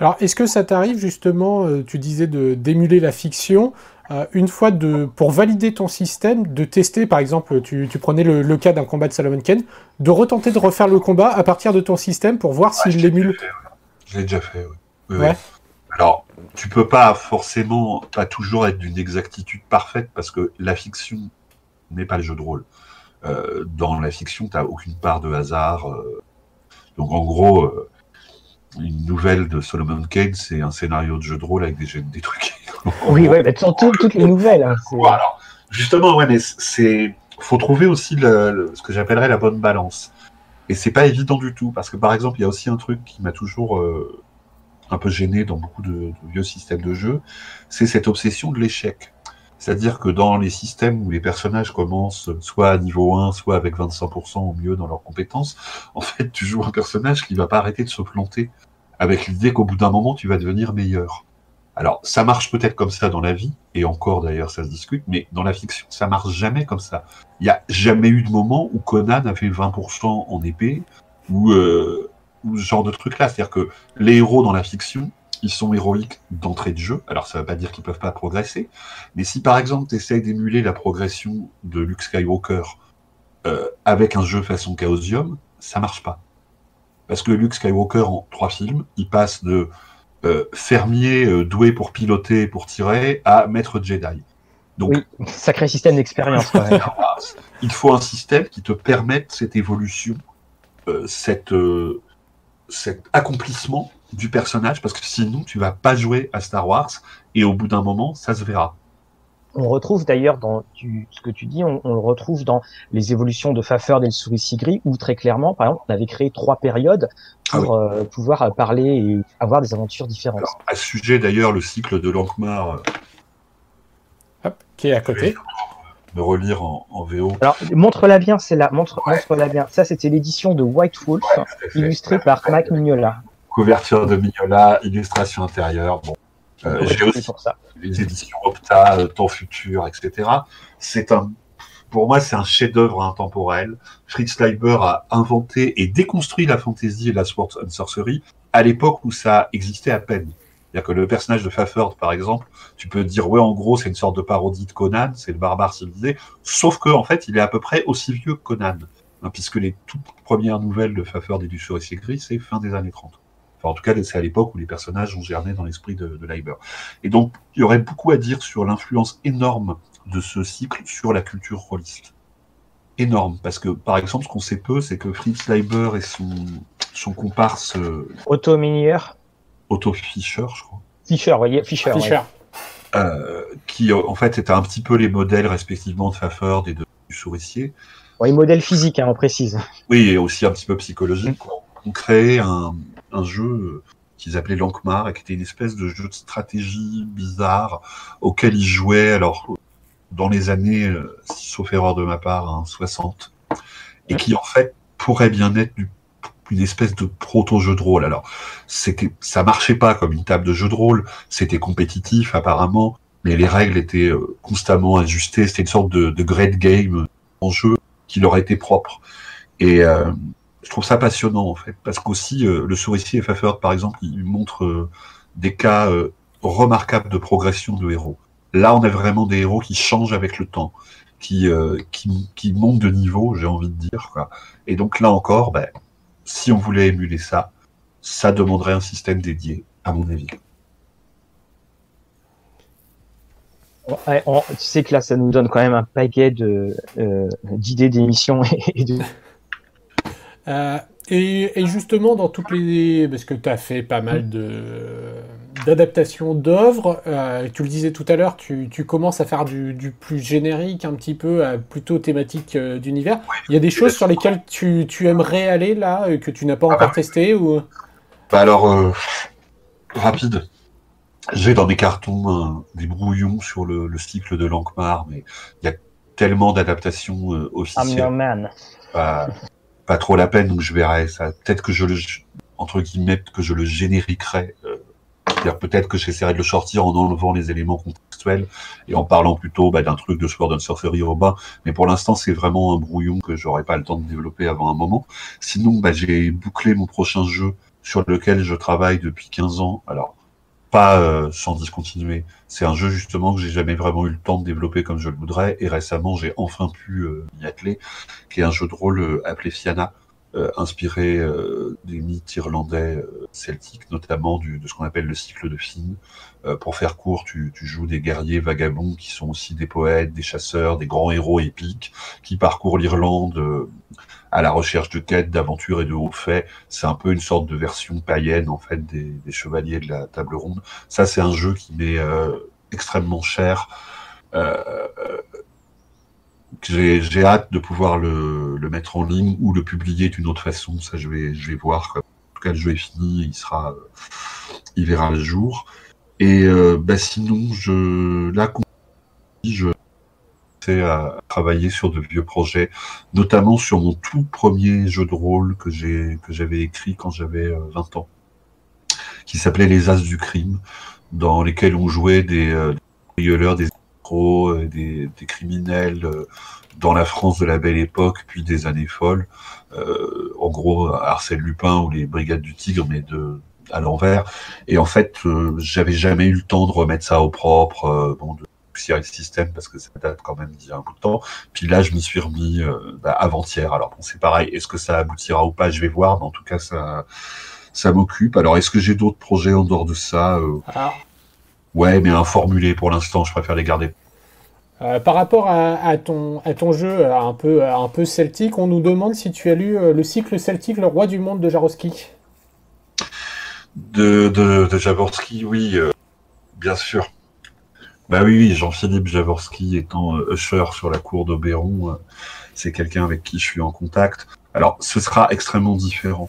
Alors, est-ce que ça t'arrive justement, euh, tu disais de d'émuler la fiction, euh, une fois de pour valider ton système, de tester, par exemple, tu, tu prenais le, cas d'un combat de Salomon Ken, de retenter de refaire le combat à partir de ton système pour voir s'il l'émule? Je l'ai déjà fait. Oui. ouais. Alors, tu peux pas forcément, pas toujours être d'une exactitude parfaite parce que la fiction n'est pas le jeu de rôle. Euh, dans la fiction, tu n'as aucune part de hasard. Euh. donc en gros, une nouvelle de Solomon Kane, c'est un scénario de jeu de rôle avec des, des trucs. oui, ouais, mais surtout toutes les nouvelles. Hein, justement, ouais, mais c'est faut trouver aussi le, ce que j'appellerais la bonne balance. Et c'est pas évident du tout, parce que par exemple, il y a aussi un truc qui m'a toujours un peu gêné dans beaucoup de, de, vieux systèmes de jeu, c'est cette obsession de l'échec. C'est-à-dire que dans les systèmes où les personnages commencent soit à niveau 1, soit avec 25% au mieux dans leurs compétences, en fait, tu joues un personnage qui va pas arrêter de se planter, avec l'idée qu'au bout d'un moment, tu vas devenir meilleur. Alors, ça marche peut-être comme ça dans la vie, et encore d'ailleurs, ça se discute, mais dans la fiction, ça marche jamais comme ça. Il n'y a jamais eu de moment où Conan a fait 20% en épée, ou, euh, ou ce genre de truc-là. C'est-à-dire que les héros dans la fiction, sont héroïques d'entrée de jeu. Alors ça ne veut pas dire qu'ils ne peuvent pas progresser, mais si par exemple tu essayes d'émuler la progression de Luke Skywalker euh, avec un jeu façon Chaosium, ça marche pas. Parce que Luke Skywalker en trois films, il passe de euh, fermier euh, doué pour piloter, pour tirer, à maître Jedi. Donc, oui, sacré système d'expérience. il faut un système qui te permette cette évolution, cette, cet accomplissement du personnage, parce que sinon tu vas pas jouer à Star Wars, et au bout d'un moment, ça se verra. On retrouve d'ailleurs dans ce que tu dis, on, le retrouve dans les évolutions de Fafard et le souris gris, où très clairement, par exemple, on avait créé trois périodes ah pour euh, pouvoir parler et avoir des aventures différentes. à ce sujet d'ailleurs, le cycle de Lankmar, euh, qui est à côté. De relire en, VO. Alors, montre-la bien, c'est là, montre, montre-la bien. Ça, c'était l'édition de White Wolf, illustrée par Mike Mignola couverture de Mignola, illustration intérieure. Bon, euh, j'ai aussi les éditions Opta, euh, Temps Futur, etc. C'est un, pour moi, c'est un chef-d'œuvre intemporel. Fritz Leiber a inventé et déconstruit la fantasy et la sports and sorcery à l'époque où ça existait à peine. C'est-à-dire que le personnage de Faford, par exemple, tu peux dire, ouais, en gros, c'est une sorte de parodie de Conan, c'est le barbare civilisé, sauf que, en fait, il est à peu près aussi vieux que Conan, hein, puisque les toutes premières nouvelles de Faford et du Souricier Gris, c'est fin des années 30 en tout cas, c'est à l'époque où les personnages ont germé dans l'esprit de, de Leiber. Et donc, il y aurait beaucoup à dire sur l'influence énorme de ce cycle sur la culture rôliste. Énorme, parce que par exemple, ce qu'on sait peu, c'est que Fritz Leiber et son, son comparse. Euh, Otto Minier. Otto Fischer, je crois. Fischer, voyez, Fischer. Fischer. Euh, qui en fait étaient un petit peu les modèles respectivement de Pfafford et de, du souricier. Oui, modèle physique, hein, on précise. Oui, et aussi un petit peu psychologique. On crée un, un jeu euh, qu'ils appelaient Lankmar, et qui était une espèce de jeu de stratégie bizarre auquel ils jouaient alors dans les années, euh, sauf erreur de ma part, 60, hein, et qui en fait pourrait bien être une espèce de proto-jeu de rôle. Alors, c'était, ça marchait pas comme une table de jeu de rôle, c'était compétitif apparemment, mais les règles étaient euh, constamment ajustées, c'était une sorte de, de great game en jeu qui leur était propre. Et, je trouve ça passionnant en fait, parce qu'aussi euh, le souricier Pfeffer, par exemple, il montre euh, des cas euh, remarquables de progression de héros. Là, on a vraiment des héros qui changent avec le temps, qui, qui, qui montent de niveau, j'ai envie de dire. Et donc là encore, ben, si on voulait émuler ça, ça demanderait un système dédié, à mon avis. tu sais que là, ça nous donne quand même un paquet d'idées d'émissions et de euh, et, justement, dans toutes les. Parce que tu as fait pas mal de d'adaptations d'œuvres. Euh, tu le disais tout à l'heure, tu, tu, commences à faire du, du, plus générique, un petit peu, plutôt thématique euh, d'univers. Il y a des choses sur lesquelles tu, tu aimerais aller là, que tu n'as pas ah encore bah. testé ou... Bah alors, rapide. J'ai dans mes cartons des brouillons sur le, le, cycle de Lankmar, mais il y a tellement d'adaptations officielles. I'm man pas trop la peine, donc je verrai ça. Peut-être que je le, entre guillemets, que je le génériquerai. Euh, peut-être que j'essaierai de le sortir en enlevant les éléments contextuels et en parlant plutôt bah, d'un truc de sport d'un sorcerie urbain. Mais pour l'instant, c'est vraiment un brouillon que j'aurai pas le temps de développer avant un moment. Sinon, bah, j'ai bouclé mon prochain jeu sur lequel je travaille depuis 15 ans. Alors, pas euh, sans discontinuer. C'est un jeu justement que j'ai jamais vraiment eu le temps de développer comme je le voudrais. Et récemment, j'ai enfin pu euh, m'y atteler, qui est un jeu de rôle euh, appelé Fiana, inspiré des mythes irlandais celtiques, notamment de ce qu'on appelle le cycle de Finn. pour faire court, tu, joues des guerriers vagabonds qui sont aussi des poètes, des chasseurs, des grands héros épiques qui parcourent l'Irlande à la recherche de quêtes, d'aventures et de hauts faits. C'est un peu une sorte de version païenne en fait des, chevaliers de la table ronde. Ça, c'est un jeu qui m'est euh, extrêmement cher. Euh, j'ai hâte de pouvoir le, mettre en ligne ou le publier d'une autre façon. Ça, je vais, je vais voir. En tout cas, le jeu est fini, il sera, il verra le jour. Et bah, sinon, je là, je à travailler sur de vieux projets, notamment sur mon tout premier jeu de rôle que j'ai que j'avais écrit quand j'avais 20 euh, ans, qui s'appelait Les As du crime, dans lesquels on jouait des, euh, violeurs, des euh, des, criminels dans la France de la belle époque, puis des années folles. en gros, Arsène Lupin ou les Brigades du Tigre, mais de à l'envers. Et en fait, j'avais jamais eu le temps de remettre ça au propre, bon, de poussiérer le système parce que ça date quand même d'il y a un bout de temps. Puis là, je m'y suis remis bah, avant-hier. Alors bon, c'est pareil. Est-ce que ça aboutira ou pas Je vais voir. Mais en tout cas, ça, ça m'occupe. Alors, est-ce que j'ai d'autres projets en dehors de ça Ouais, mais informulé pour l'instant. Je préfère les garder euh, par rapport à, ton, à ton jeu euh, un peu, euh, un peu celtique, on nous demande si tu as lu le cycle celtique Le Roi du Monde de Jaroski. De, de, de Jaworski, oui, bien sûr. Bah oui, Jean-Philippe Jaworski étant usher sur la cour d'Oberon, c'est quelqu'un avec qui je suis en contact. Alors, ce sera extrêmement différent,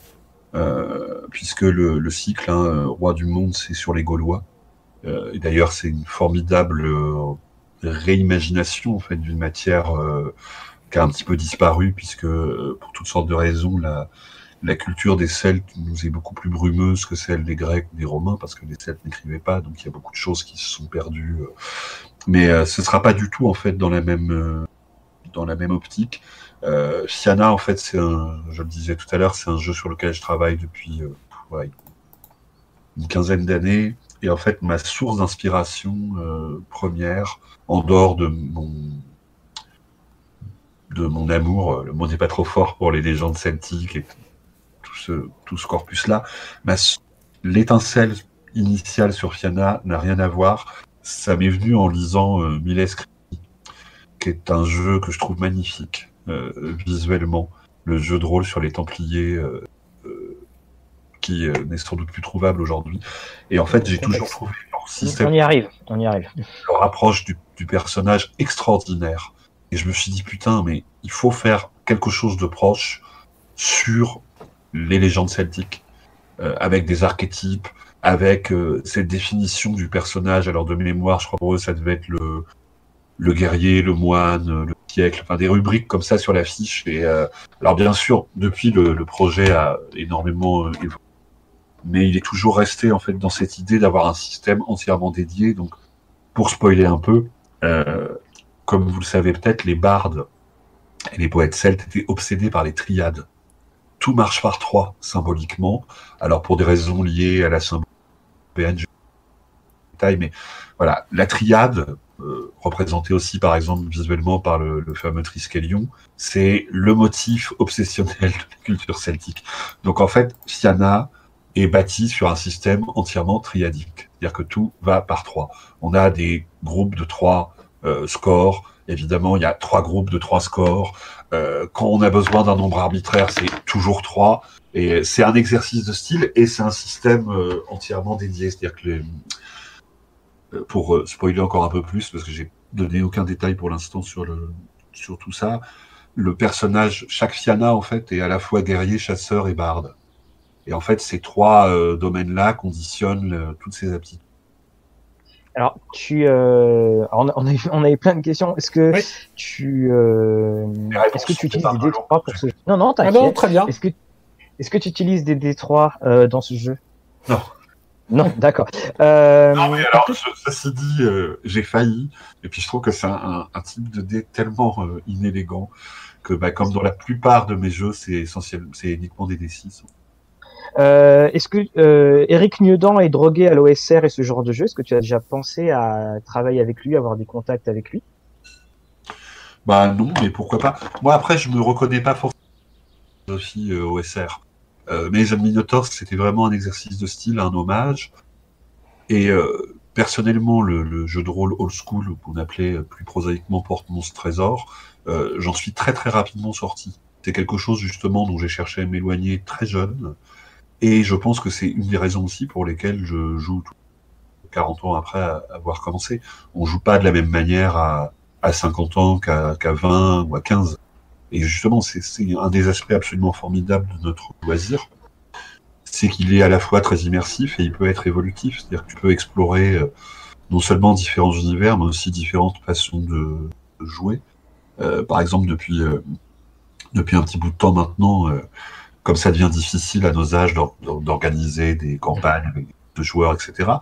puisque le, cycle hein, Roi du Monde, c'est sur les Gaulois. Et d'ailleurs, c'est une formidable réimagination en fait d'une matière euh, qui a un petit peu disparu puisque euh, pour toutes sortes de raisons la, culture des Celtes nous est beaucoup plus brumeuse que celle des Grecs ou des Romains parce que les Celtes n'écrivaient pas donc il y a beaucoup de choses qui se sont perdues euh. mais ce sera pas du tout en fait dans la même dans la même optique euh, Fiana en fait c'est je le disais tout à l'heure c'est un jeu sur lequel je travaille depuis une quinzaine d'années et en fait, ma source d'inspiration euh, première, en dehors de mon, de mon amour, euh, le mot n'est pas trop fort pour les légendes celtiques et tout ce, tout ce corpus-là, l'étincelle initiale sur Fiana n'a rien à voir. Ça m'est venu en lisant euh, Miles qui est un jeu que je trouve magnifique euh, visuellement. Le jeu de rôle sur les Templiers qui euh, n'est sans doute plus trouvable aujourd'hui. Et en fait, j'ai toujours trouvé leur système. On y arrive, on y arrive. Leur approche du, personnage extraordinaire. Et je me suis dit, putain, mais il faut faire quelque chose de proche sur les légendes celtiques, euh, avec des archétypes, avec euh, cette définition du personnage. Alors, de mémoire, je crois pour eux, ça devait être le, le guerrier, le moine, le siècle, enfin des rubriques comme ça sur l'affiche. Et alors bien sûr, depuis le, le projet a énormément évolué mais il est toujours resté en fait dans cette idée d'avoir un système entièrement dédié. Donc, pour spoiler un peu, euh, comme vous le savez peut-être, les bardes et les poètes celtes étaient obsédés par les triades. Tout marche par trois symboliquement. Alors pour des raisons liées à la symbolique mais voilà, la triade, euh, représentée aussi par exemple visuellement par le, fameux Triskelion, c'est le motif obsessionnel de la culture celtique. Donc en fait, Fiana, est bâti sur un système entièrement triadique. C'est-à-dire que tout va par trois. On a des groupes de trois euh, scores. Évidemment, il y a trois groupes de trois scores. Euh, quand on a besoin d'un nombre arbitraire, c'est toujours trois. Et c'est un exercice de style et c'est un système euh, entièrement dédié. C'est-à-dire que pour spoiler encore un peu plus, parce que j'ai donné aucun détail pour l'instant sur tout ça, le personnage, chaque Fiana en fait est à la fois guerrier, chasseur et barde. Et en fait, ces trois euh, domaines-là conditionnent euh, toutes ces aptitudes. Alors, tu, euh, on, a, on, avait plein de questions. Est-ce que tu, euh, est-ce que tu utilises des D3 pour ce jeu Non, non, t'inquiète. Ah non, très bien. Est-ce que, est-ce que tu utilises des D3 euh, dans ce jeu? Non. Non, d'accord. Euh, non, mais alors, ceci dit, euh, j'ai failli. Et puis, je trouve que c'est un, un, type de dé tellement euh, inélégant que, bah, comme dans la plupart de mes jeux, c'est essentiel, c'est uniquement des D6. Euh, est-ce que euh, Eric Niedan est drogué à l'OSR et ce genre de jeu? Est-ce que tu as déjà pensé à travailler avec lui, avoir des contacts avec lui? Bah non, mais pourquoi pas Moi après, je me reconnais pas forcément aussi euh, OSR. Euh, mais Minotaur, c'était vraiment un exercice de style, un hommage. Et personnellement, le, le, jeu de rôle old school, qu'on appelait plus prosaïquement Porte-Monstre Trésor, j'en suis très très rapidement sorti. C'est quelque chose justement dont j'ai cherché à m'éloigner très jeune. Et je pense que c'est une des raisons aussi pour lesquelles je joue 40 ans après avoir commencé. On joue pas de la même manière à, à 50 ans qu'à 20 ou à 15. Et justement, c'est un des aspects absolument formidables de notre loisir. C'est qu'il est à la fois très immersif et il peut être évolutif. C'est-à-dire que tu peux explorer euh, non seulement différents univers, mais aussi différentes façons de, jouer. Euh, par exemple, depuis, euh, depuis un petit bout de temps maintenant, euh, comme ça devient difficile à nos âges d'organiser des campagnes avec de joueurs, etc.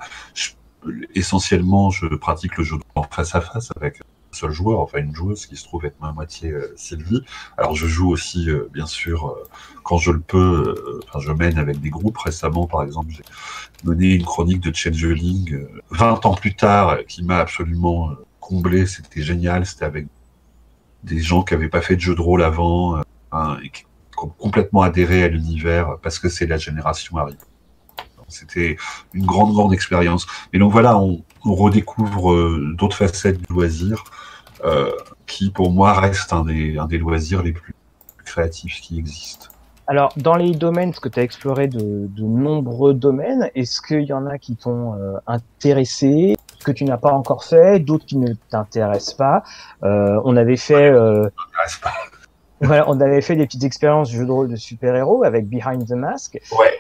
essentiellement, je pratique le jeu en face à face avec seul joueur, enfin une joueuse qui se trouve être ma moitié euh, Sylvie. Alors je joue aussi, euh, bien sûr, euh, quand je le peux, enfin je mène avec des groupes. Récemment, par exemple, j'ai mené une chronique de Changeling 20 ans plus tard qui m'a absolument comblé. C'était génial. C'était avec des gens qui n'avaient pas fait de jeu de rôle avant ont complètement adhéré à l'univers parce que c'est la génération Harry c'était une grande, grande expérience. Et donc voilà, on, redécouvre euh, d'autres facettes du loisir euh, qui, pour moi, reste un des, un des loisirs les plus créatifs qui existent. Alors, dans les domaines, ce que tu as exploré de, nombreux domaines, est-ce qu'il y en a qui t'ont euh, intéressé, que tu n'as pas encore fait, d'autres qui ne t'intéressent pas? On avait fait... voilà, on avait fait des petites expériences de jeux de rôle de super-héros avec Behind the Mask. Ouais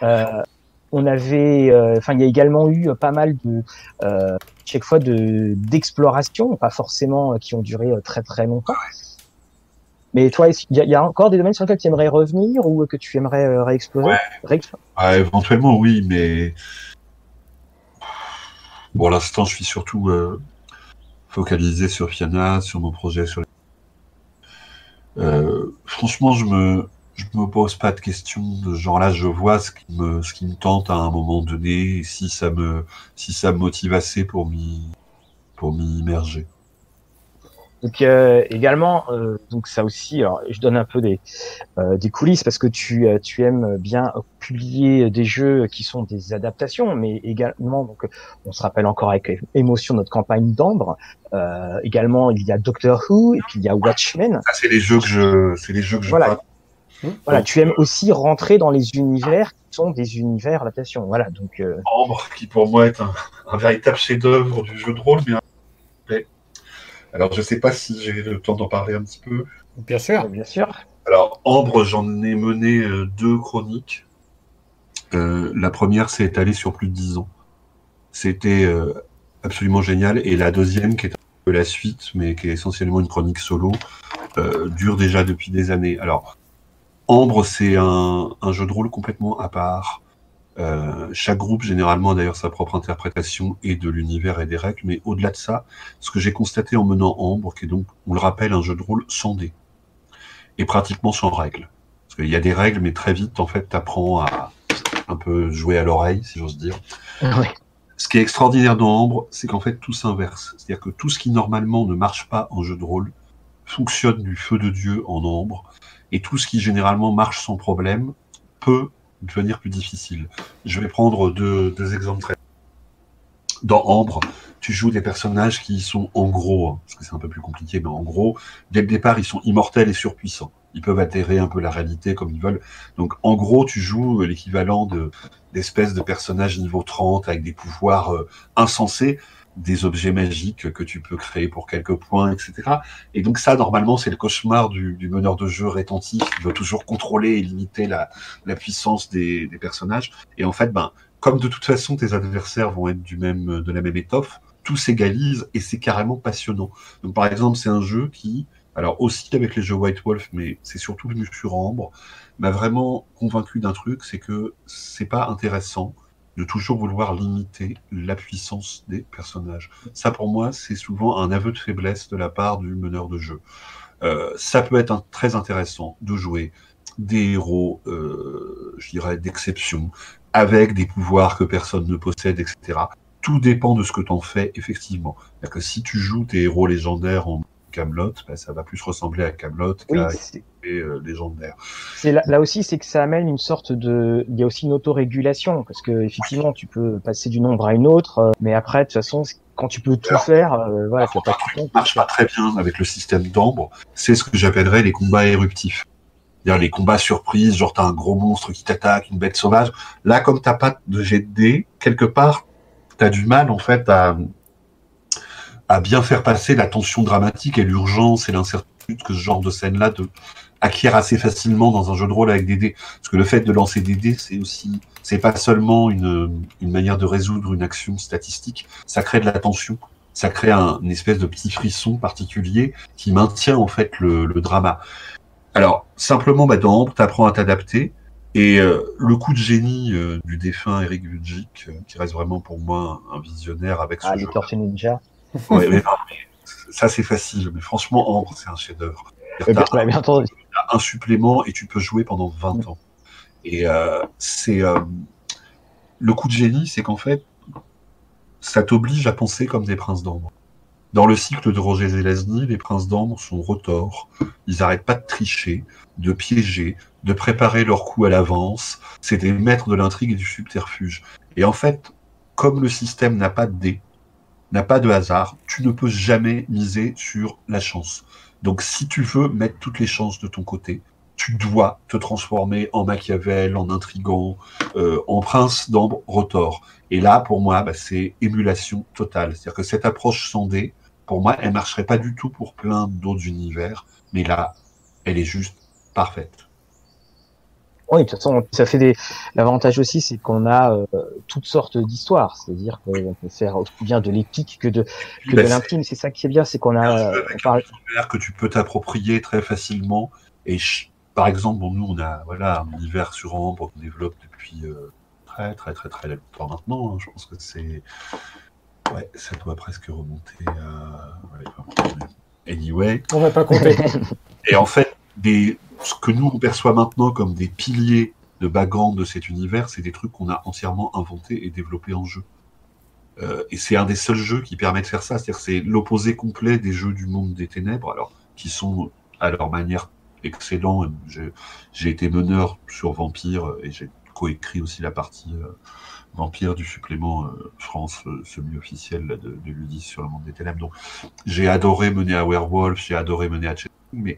on avait, euh, enfin, il y a également eu pas mal de euh, chaque fois de d'exploration, pas forcément euh, qui ont duré très très longtemps. Mais toi, il y, a encore des domaines sur lesquels tu aimerais revenir ou que tu aimerais réexplorer? Éventuellement, oui, mais bon, l'instant, je suis surtout focalisé sur Fiana, sur mon projet, sur. Franchement, je me je me pose pas de questions de genre là je vois ce qui me ce qui me tente à un moment donné si ça me si ça me motive assez pour m'y pour m'y immerger donc euh, également euh, donc ça aussi alors je donne un peu des euh, des coulisses parce que tu tu aimes bien publier des jeux qui sont des adaptations mais également donc on se rappelle encore avec émotion notre campagne d'Ambre également il y a Doctor Who et puis il y a Watchmen ça c'est les jeux que je c'est les jeux que je voilà. Voilà, tu aimes aussi rentrer dans les univers qui sont des univers adaptations. Voilà, donc. Euh... Ambre, qui pour moi est un, véritable chef-d'œuvre du jeu de rôle, mais alors je sais pas si j'ai le temps d'en parler un petit peu. Bien sûr. Bien sûr. Alors Ambre, j'en ai mené euh, deux chroniques. Euh, la première s'est étalée sur plus de dix ans. C'était euh, absolument génial. Et la deuxième, qui est un peu la suite, mais qui est essentiellement une chronique solo, dure déjà depuis des années. Alors Ambre, c'est un, jeu de rôle complètement à part. Euh, chaque groupe, généralement, d'ailleurs, sa propre interprétation et de l'univers et des règles. Mais au-delà de ça, ce que j'ai constaté en menant Ambre, qui est donc, on le rappelle, un jeu de rôle sans dés et pratiquement sans règles. Parce qu'il y a des règles, mais très vite, en fait, tu apprends à un peu jouer à l'oreille, si j'ose dire. Ce qui est extraordinaire dans Ambre, c'est qu'en fait, tout s'inverse. C'est-à-dire que tout ce qui normalement ne marche pas en jeu de rôle fonctionne du feu de Dieu en Ambre et tout ce qui généralement marche sans problème peut devenir plus difficile. Je vais prendre deux, exemples très. Dans Ambre, tu joues des personnages qui sont en gros, hein, parce que c'est un peu plus compliqué, mais en gros, dès le départ, ils sont immortels et surpuissants. Ils peuvent atterrir un peu la réalité comme ils veulent. Donc, en gros, tu joues l'équivalent de d'espèces de personnages niveau 30 avec des pouvoirs euh, insensés des objets magiques que tu peux créer pour quelques points, etc. Et donc ça, normalement, c'est le cauchemar du, meneur de jeu rétentif qui veut toujours contrôler et limiter la, puissance des, personnages. Et en fait, ben, comme de toute façon tes adversaires vont être du même, de la même étoffe, tout s'égalise et c'est carrément passionnant. Donc par exemple, c'est un jeu qui, alors aussi avec les jeux White Wolf, mais c'est surtout venu sur Ambre, m'a vraiment convaincu d'un truc, c'est que c'est pas intéressant de toujours vouloir limiter la puissance des personnages. Ça, pour moi, c'est souvent un aveu de faiblesse de la part du meneur de jeu. Euh, ça peut être très intéressant de jouer des héros, euh, je dirais, d'exception, avec des pouvoirs que personne ne possède, etc. Tout dépend de ce que tu en fais, effectivement. Que si tu joues tes héros légendaires en Camelot, ben, ça va plus ressembler à Camelot qu'à euh, légendaire. C'est là, aussi, c'est que ça amène une sorte de, il y a aussi une autorégulation parce que effectivement, tu peux passer d'une ombre à une autre, euh, mais après, de toute façon, quand tu peux tout faire, euh, voilà, tu pas tout marche pas très bien avec le système d'ambre. C'est ce que j'appellerais les combats éruptifs. C'est-à-dire les combats surprises, genre t'as un gros monstre qui t'attaque, une bête sauvage. Là, comme t'as pas de jet de dés, quelque part, t'as du mal en fait à à bien faire passer la tension dramatique et l'urgence et l'incertitude que ce genre de scène-là de, acquiert assez facilement dans un jeu de rôle avec des dés. Parce que le fait de lancer des dés, c'est aussi, c'est pas seulement une, une manière de résoudre une action statistique, ça crée de la tension. Ça crée un, une espèce de petit frisson particulier qui maintient en fait le, le drama. Alors, simplement, bah, dans Ambre, t'apprends à t'adapter. Et euh, le coup de génie euh, du défunt Eric Vujik, euh, qui reste vraiment pour moi un, visionnaire avec ce ah, jeu. Ninja. Ouais, mais ça c'est facile, mais franchement, Ambre, c'est un chef-d'œuvre. un supplément et tu peux jouer pendant 20 ans. Et euh, c'est euh, le coup de génie, c'est qu'en fait, ça t'oblige à penser comme des princes d'ambre. Dans le cycle de Roger Zelazny, les princes d'ambre sont retors. Ils n'arrêtent pas de tricher, de piéger, de préparer leur coup à l'avance. C'est des maîtres de l'intrigue et du subterfuge. Et en fait, comme le système n'a pas de dés, n'a pas de hasard, tu ne peux jamais miser sur la chance. Donc si tu veux mettre toutes les chances de ton côté, tu dois te transformer en Machiavel, en intrigant, euh, en prince d'ambre retors. Et là, pour moi, bah, c'est émulation totale. C'est-à-dire que cette approche sans dés, pour moi, elle marcherait pas du tout pour plein d'autres univers, mais là, elle est juste parfaite. Oui, de toute façon, ça fait des. L'avantage aussi, c'est qu'on a euh, toutes sortes d'histoires. C'est-à-dire qu'on peut faire aussi bien de l'épique que de, que de bah, l'intime. C'est ça qui est bien, c'est qu'on a. Un univers que tu peux t'approprier très facilement. Et par exemple, nous, on a voilà un univers sur Ambre qu'on développe depuis euh, très très très très longtemps maintenant. Hein. Je pense que c'est Ouais, ça doit presque remonter à. Anyway. On va pas compter. Et en fait, des... ce que nous on perçoit maintenant comme des piliers de background de cet univers, c'est des trucs qu'on a entièrement inventés et développés en jeu. Euh, et c'est un des seuls jeux qui permet de faire ça. C'est l'opposé complet des jeux du monde des ténèbres, alors qui sont à leur manière excellents. J'ai été meneur sur Vampire et j'ai coécrit aussi la partie euh, Vampire du supplément euh, France euh, semi-officiel de, Ludis sur le monde des ténèbres. Donc j'ai adoré mener à Werewolf, j'ai adoré mener à mais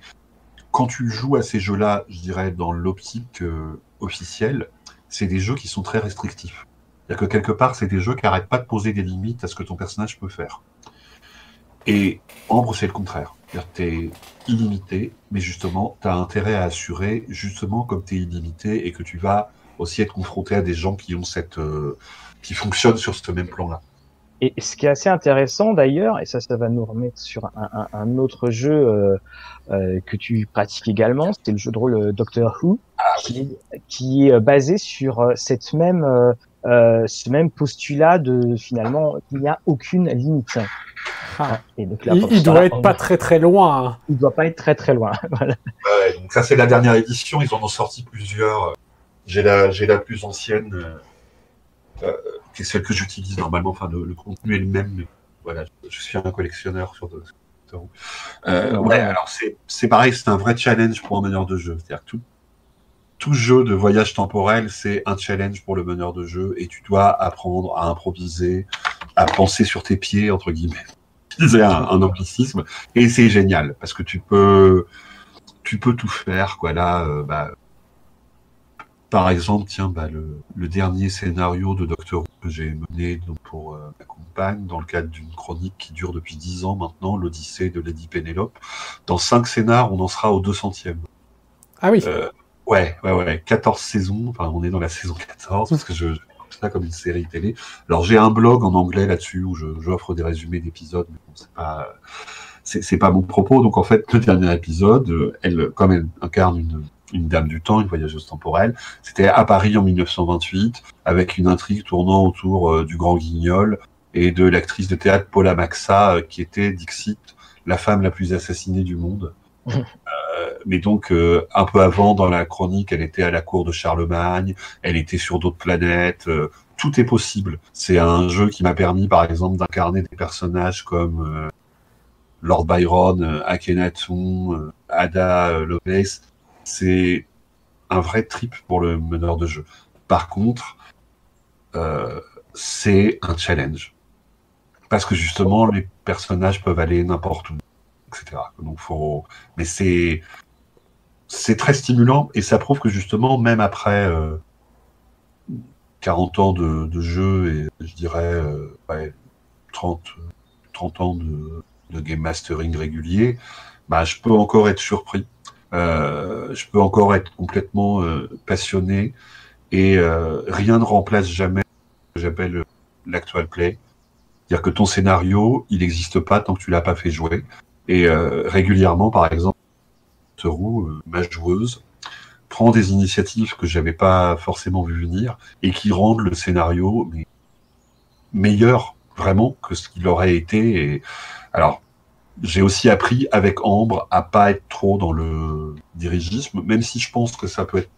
quand tu joues à ces jeux-là, je dirais dans l'optique euh, officielle, c'est des jeux qui sont très restrictifs. C'est-à-dire que quelque part, c'est des jeux qui n'arrêtent pas de poser des limites à ce que ton personnage peut faire. Et Ambre, c'est le contraire. Tu es illimité, mais justement, tu as intérêt à assurer, justement, comme tu es illimité et que tu vas aussi être confronté à des gens qui ont cette, euh, qui fonctionnent sur ce même plan-là. Et ce qui est assez intéressant d'ailleurs, et ça, ça va nous remettre sur un, un, autre jeu euh, euh, que tu pratiques également, c'est le jeu de rôle Doctor Who, ah qui, qui, est basé sur cette même, euh, ce même postulat de finalement il n'y a aucune limite. Ah. Et donc là, il, doit être pas très très loin. Hein. Il doit pas être très très loin. voilà. ouais, donc ça c'est la dernière édition, ils en ont sorti plusieurs. J'ai la, j'ai la plus ancienne, euh, euh, qui est celle que j'utilise normalement. Enfin, le, contenu est le même, mais voilà, je suis un collectionneur sur. De, euh, ouais, alors c'est, c'est pareil, c'est un vrai challenge pour un meneur de jeu. C'est-à-dire que tout, tout jeu de voyage temporel, c'est un challenge pour le meneur de jeu et tu dois apprendre à improviser, à penser sur tes pieds, entre guillemets. C'est un, un anglicisme. Et c'est génial parce que tu peux, tu peux tout faire, quoi. Là, euh, bah, par exemple, tiens, bah, le, dernier scénario de Doctor Who que j'ai mené donc, pour euh, ma compagne, dans le cadre d'une chronique qui dure depuis dix ans maintenant, l'Odyssée de Lady Penelope. Dans cinq scénars, on en sera au 200e. Ah oui. Euh, ouais, ouais, ouais. 14 saisons. Enfin, on est dans la saison 14 parce que je, je ça comme une série télé. Alors, j'ai un blog en anglais là-dessus où j'offre des résumés d'épisodes, mais bon, c'est pas c'est pas mon propos. Donc en fait, le dernier épisode, euh, elle, comme elle incarne une, une dame du temps, une voyageuse temporelle. C'était à Paris en 1928, avec une intrigue tournant autour euh, du grand guignol et de l'actrice de théâtre Paula Maxa, euh, qui était, Dixit, la femme la plus assassinée du monde. Euh, mais donc, un peu avant, dans la chronique, elle était à la cour de Charlemagne, elle était sur d'autres planètes, tout est possible. C'est un jeu qui m'a permis, par exemple, d'incarner des personnages comme Lord Byron, Akhenaton, Ada Lovelace, c'est un vrai trip pour le meneur de jeu. Par contre, euh, c'est un challenge. Parce que justement, les personnages peuvent aller n'importe où, etc. Mais c'est très stimulant et ça prouve que justement, même après 40 euh, ans de, jeu et je dirais 30, euh, 30 ans de, game mastering régulier, bah, je peux encore être surpris je peux encore être complètement euh, passionné et euh, rien ne remplace jamais ce que j'appelle l'actual play. C'est-à-dire que ton scénario, il n'existe pas tant que tu l'as pas fait jouer. Et régulièrement, par exemple, roue, ma joueuse, prend des initiatives que j'avais pas forcément vu venir et qui rendent le scénario meilleur vraiment que ce qu'il aurait été. Et, alors, j'ai aussi appris avec Ambre à pas être trop dans le dirigisme, même si je pense que ça peut être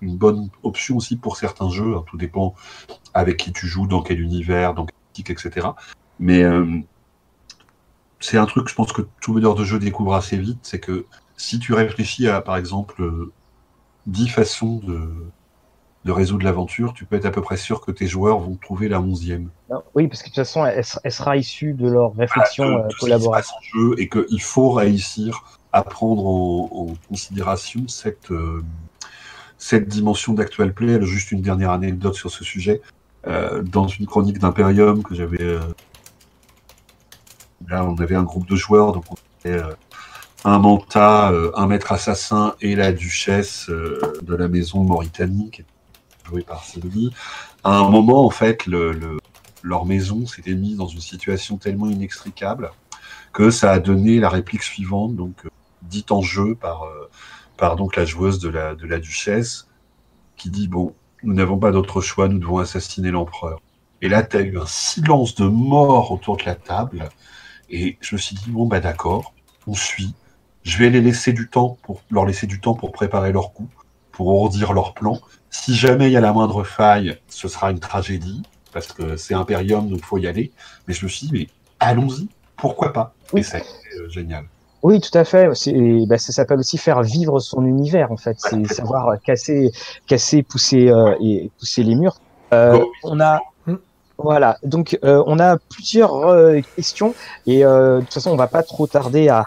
une bonne option aussi pour certains jeux. Hein, tout dépend avec qui tu joues, dans quel univers, dans quel type, etc. Mais euh, c'est un truc, je pense que tout meneur de jeu découvre assez vite, c'est que si tu réfléchis à, par exemple, dix façons de, de résoudre l'aventure, tu peux être à peu près sûr que tes joueurs vont trouver la onzième. Oui, parce que de toute façon, elle, sera issue de leur réflexion euh, collaborative. Jeu et qu'il faut réussir à prendre en, considération cette, euh, cette dimension d'actual play. juste une dernière anecdote sur ce sujet. Euh, dans une chronique d'Imperium que j'avais... là, on avait un groupe de joueurs, donc on avait un manta, un maître assassin et la duchesse de la maison Mauritanie, par Sylvie. À un moment, en fait, le, leur maison s'était mise dans une situation tellement inextricable que ça a donné la réplique suivante, donc euh, dite en jeu par, euh, par donc la joueuse de la, de la duchesse, qui dit bon, nous n'avons pas d'autre choix, nous devons assassiner l'empereur. Et là, tu as eu un silence de mort autour de la table, et je me suis dit bon bah d'accord, on suit. Je vais les laisser du temps pour leur laisser du temps pour préparer leur coup, pour ourdir leur plan, si jamais il y a la moindre faille, ce sera une tragédie, parce que c'est Imperium, donc il faut y aller. Mais je me suis dit, mais allons-y, pourquoi pas? Et c'est euh, génial. Oui, tout à fait. Bah, ça s'appelle aussi faire vivre son univers, en fait. C'est savoir casser, casser, pousser euh, et pousser les murs. Euh, on a voilà, donc euh, on a plusieurs euh, questions et euh, de toute façon on va pas trop tarder à,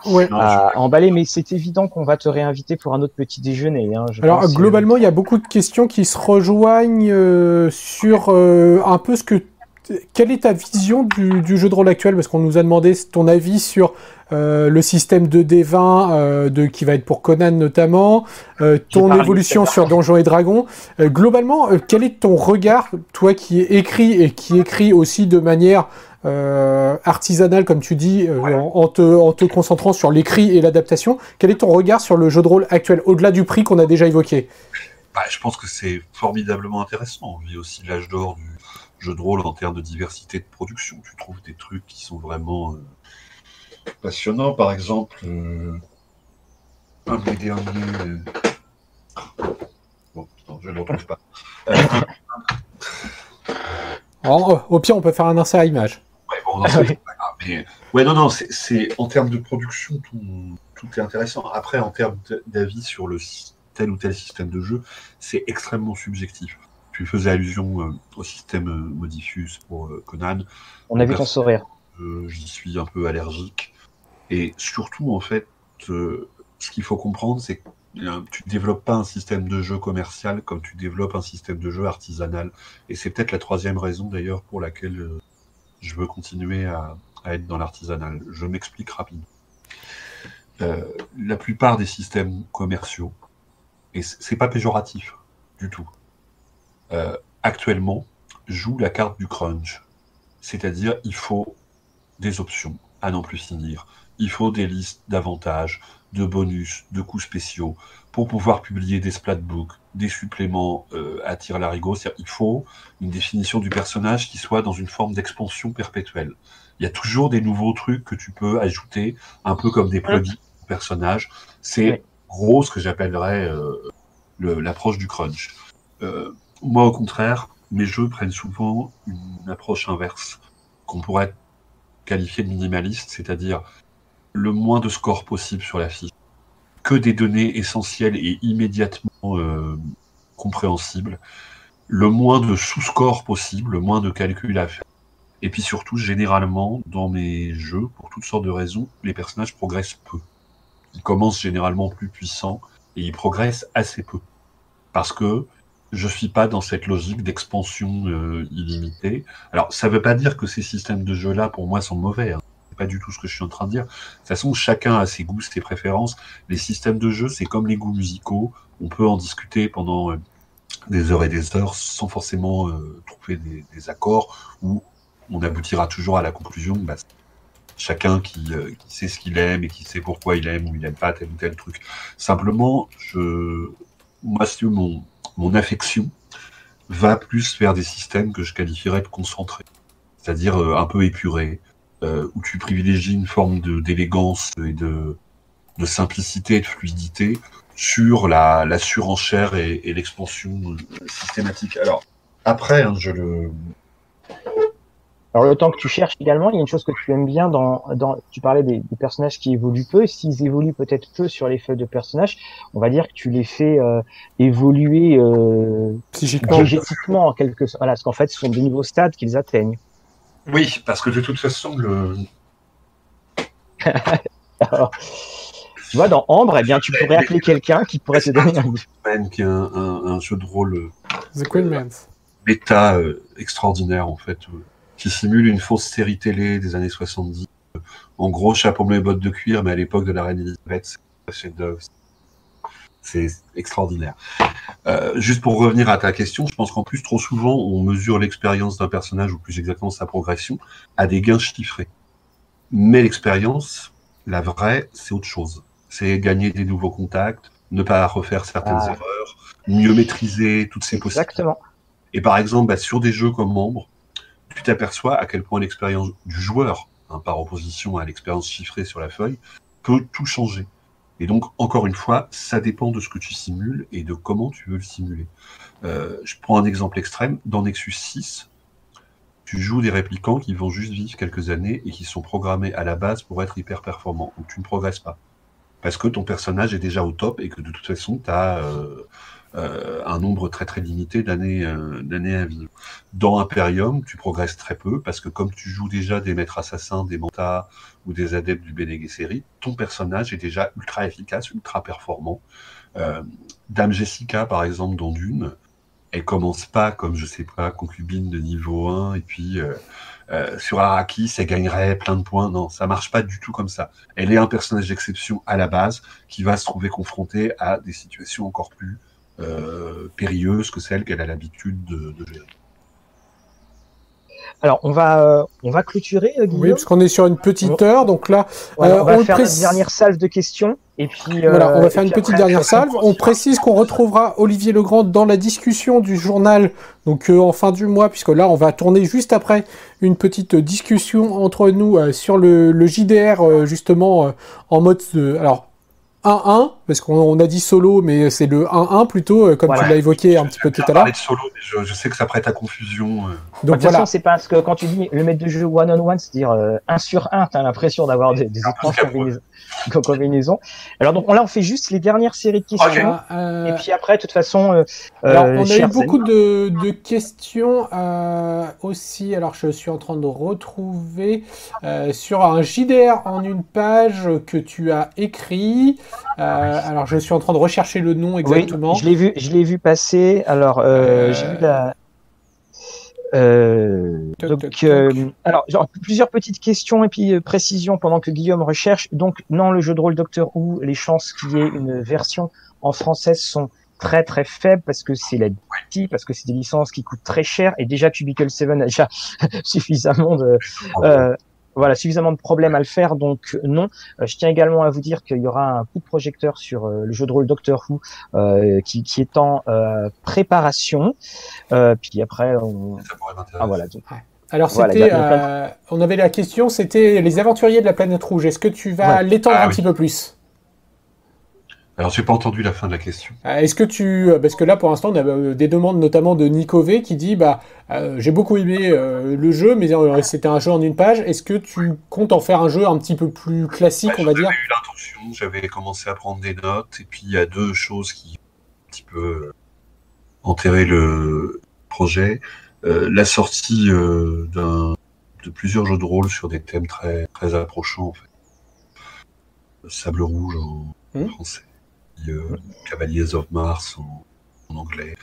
emballer, mais c'est évident qu'on va te réinviter pour un autre petit déjeuner. Hein, Alors globalement, il y a beaucoup de questions qui se rejoignent sur un peu ce que quelle est ta vision du, jeu de rôle actuel? Parce qu'on nous a demandé ton avis sur euh, le système de D20 euh, de, qui va être pour Conan notamment, euh, ton évolution sur Donjons et Dragons. globalement, quel est ton regard, toi qui écrit et qui écrit aussi de manière artisanale, comme tu dis, en, te, en, te, concentrant sur l'écrit et l'adaptation? Quel est ton regard sur le jeu de rôle actuel, au-delà du prix qu'on a déjà évoqué? Bah, Je pense que c'est formidablement intéressant. On vit aussi l'âge d'or du jeu de rôle en termes de diversité de production. Tu trouves des trucs qui sont vraiment euh, passionnants. Par exemple, euh, un des derniers. Euh, bon, je ne le retrouve pas. au pire, on peut faire un insert à image. Ouais, bon, non, c'est pas grave. Mais... Ouais, non, non, c'est en termes de production, tout, tout est intéressant. Après, en termes d'avis sur le tel ou tel système de jeu, c'est extrêmement subjectif. Tu faisais allusion euh, au système euh, Modifus pour euh, Conan. On a vu ton sourire. J'y suis un peu allergique. Et surtout, en fait, ce qu'il faut comprendre, c'est que tu ne développes pas un système de jeu commercial comme tu développes un système de jeu artisanal. Et c'est peut-être la troisième raison d'ailleurs pour laquelle je veux continuer à, être dans l'artisanal. Je m'explique rapidement. la plupart des systèmes commerciaux, et c'est pas péjoratif du tout, euh, actuellement joue la carte du crunch. C'est-à-dire, il faut des options à n'en plus finir. Il faut des listes d'avantages, de bonus, de coûts spéciaux pour pouvoir publier des splatbooks, des suppléments euh, à tir larigot. Il faut une définition du personnage qui soit dans une forme d'expansion perpétuelle. Il y a toujours des nouveaux trucs que tu peux ajouter, un peu comme des plugins au personnage. C'est gros ce que j'appellerais euh, l'approche du crunch. Euh, moi, au contraire, mes jeux prennent souvent une approche inverse, qu'on pourrait qualifier de minimaliste, c'est-à-dire le moins de scores possible sur la fiche, que des données essentielles et immédiatement euh, compréhensibles, le moins de sous-scores possible, le moins de calculs à faire. Et puis surtout, généralement, dans mes jeux, pour toutes sortes de raisons, les personnages progressent peu. Ils commencent généralement plus puissants et ils progressent assez peu. Parce que je suis pas dans cette logique d'expansion euh, illimitée. Alors, ça veut pas dire que ces systèmes de jeu-là, pour moi, sont mauvais. Hein. C'est pas du tout ce que je suis en train de dire. De toute façon, chacun a ses goûts, ses préférences. Les systèmes de jeu, c'est comme les goûts musicaux. On peut en discuter pendant euh, des heures et des heures sans forcément euh, trouver des, accords où on aboutira toujours à la conclusion. Bah, chacun qui, sait ce qu'il aime et qui sait pourquoi il aime ou il n'aime pas tel ou tel truc. Simplement, moi, c'est mon, mon affection va plus vers des systèmes que je qualifierais de concentrés, c'est-à-dire euh, un peu épurés, où tu privilégies une forme d'élégance et de, simplicité et de fluidité sur la, surenchère et, l'expansion systématique. Alors, après, hein, je le. Alors, le temps que tu cherches également, il y a une chose que tu aimes bien dans, dans tu parlais des, des personnages qui évoluent peu. S'ils évoluent peut-être peu sur les feuilles de personnages, on va dire que tu les fais euh, évoluer euh, psychiquement, en quelque sorte. Voilà, parce qu'en fait, ce sont des nouveaux stades qu'ils atteignent. Oui, parce que de toute façon, le. Alors, tu vois, dans Ambre, eh bien, tu pourrais appeler quelqu'un qui pourrait te donner un... qui est un, un, un, jeu de rôle euh, The Queen Man. méta euh, extraordinaire, en fait, euh, qui simule une fausse série télé des années 70. En gros, chapeau bleu et bottes de cuir, mais à l'époque de la reine Elisabeth, c'est extraordinaire. Euh, juste pour revenir à ta question, je pense qu'en plus, trop souvent, on mesure l'expérience d'un personnage, ou plus exactement sa progression, à des gains chiffrés. Mais l'expérience, la vraie, c'est autre chose c'est gagner des nouveaux contacts, ne pas refaire certaines ah. erreurs, mieux maîtriser toutes ces possibilités. Exactement. Et par exemple, bah, sur des jeux comme Membre, tu t'aperçois à quel point l'expérience du joueur, hein, par opposition à l'expérience chiffrée sur la feuille, peut tout changer. Et donc, encore une fois, ça dépend de ce que tu simules et de comment tu veux le simuler. Euh, je prends un exemple extrême. Dans Nexus 6, tu joues des réplicants qui vont juste vivre quelques années et qui sont programmés à la base pour être hyper performants. Donc tu ne progresses pas parce que ton personnage est déjà au top et que de toute façon, tu as euh, un nombre très très limité d'années euh, d'années à vivre. Dans Imperium, tu progresses très peu parce que comme tu joues déjà des maîtres assassins, des mantas ou des adeptes du Bene Gesserit, ton personnage est déjà ultra efficace, ultra performant. Dame Jessica, par exemple, dans Dune, elle commence pas comme, je sais pas, concubine de niveau 1 et puis euh, sur Araki, ça gagnerait plein de points. Non, ça marche pas du tout comme ça. Elle est un personnage d'exception à la base qui va se trouver confronté à des situations encore plus euh, périlleuses que celles qu'elle a l'habitude de, de gérer. Alors, on va, euh, on va clôturer, euh, Guillaume. Oui, parce qu'on est sur une petite heure, donc là, euh, on va faire une dernière salve de questions. Et puis, voilà, on va faire une petite dernière salve. On précise qu'on retrouvera Olivier Legrand dans la discussion du journal, donc en fin du mois, puisque là, on va tourner juste après une petite discussion entre nous sur le, le JDR, justement, en mode, alors 1-1, parce qu'on a dit solo, mais c'est le 1-1 plutôt, euh, comme tu l'as évoqué un petit peu tout à l'heure. solo, je, je, sais que ça prête à confusion. Euh. Donc, de toute façon, c'est parce que quand tu dis le maître de jeu one-on-one, c'est-à-dire 1 euh, sur 1, tu as l'impression d'avoir des, des écrans combinaison. Alors donc là, on fait juste les dernières séries de questions. Euh, et puis après, de toute façon, euh, alors, on a eu beaucoup de, de, questions euh, aussi. Alors je suis en train de retrouver sur un JDR en une page que tu as écrit. Alors je suis en train de rechercher le nom exactement. Oui, je l'ai vu, je l'ai vu passer. Alors j'ai vu la euh, donc, euh, alors, genre, plusieurs petites questions et puis euh, précisions pendant que Guillaume recherche. Donc, non, le jeu de rôle Doctor Who, les chances qu'il y ait une version en français sont très très faibles parce que c'est la parce que c'est des licences qui coûtent très cher et déjà Cubicle 7 a déjà suffisamment de euh, voilà, suffisamment de problèmes à le faire, donc non. Euh, je tiens également à vous dire qu'il y aura un coup de projecteur sur euh, le jeu de rôle Doctor Who euh, qui, qui, est en préparation. puis après, on... ah, voilà. Alors c'était, on avait la question, c'était les aventuriers de la planète rouge. Est-ce que tu vas l'étendre ah un petit peu plus? Alors, j'ai pas entendu la fin de la question. Euh, est-ce que tu, euh, parce que là, pour l'instant, on a euh, des demandes notamment de Nikové qui dit, bah, j'ai beaucoup aimé le jeu, mais c'était un jeu en une page. Est-ce que tu comptes en faire un jeu un petit peu plus classique, on va dire? J'avais eu l'intention, j'avais commencé à prendre des notes, et puis il y a deux choses qui ont un petit peu enterré le projet. la sortie d'un de plusieurs jeux de rôle sur des thèmes très très approchants, en fait. Sable rouge en hmm. français euh, Cavaliers of Mars en, anglais.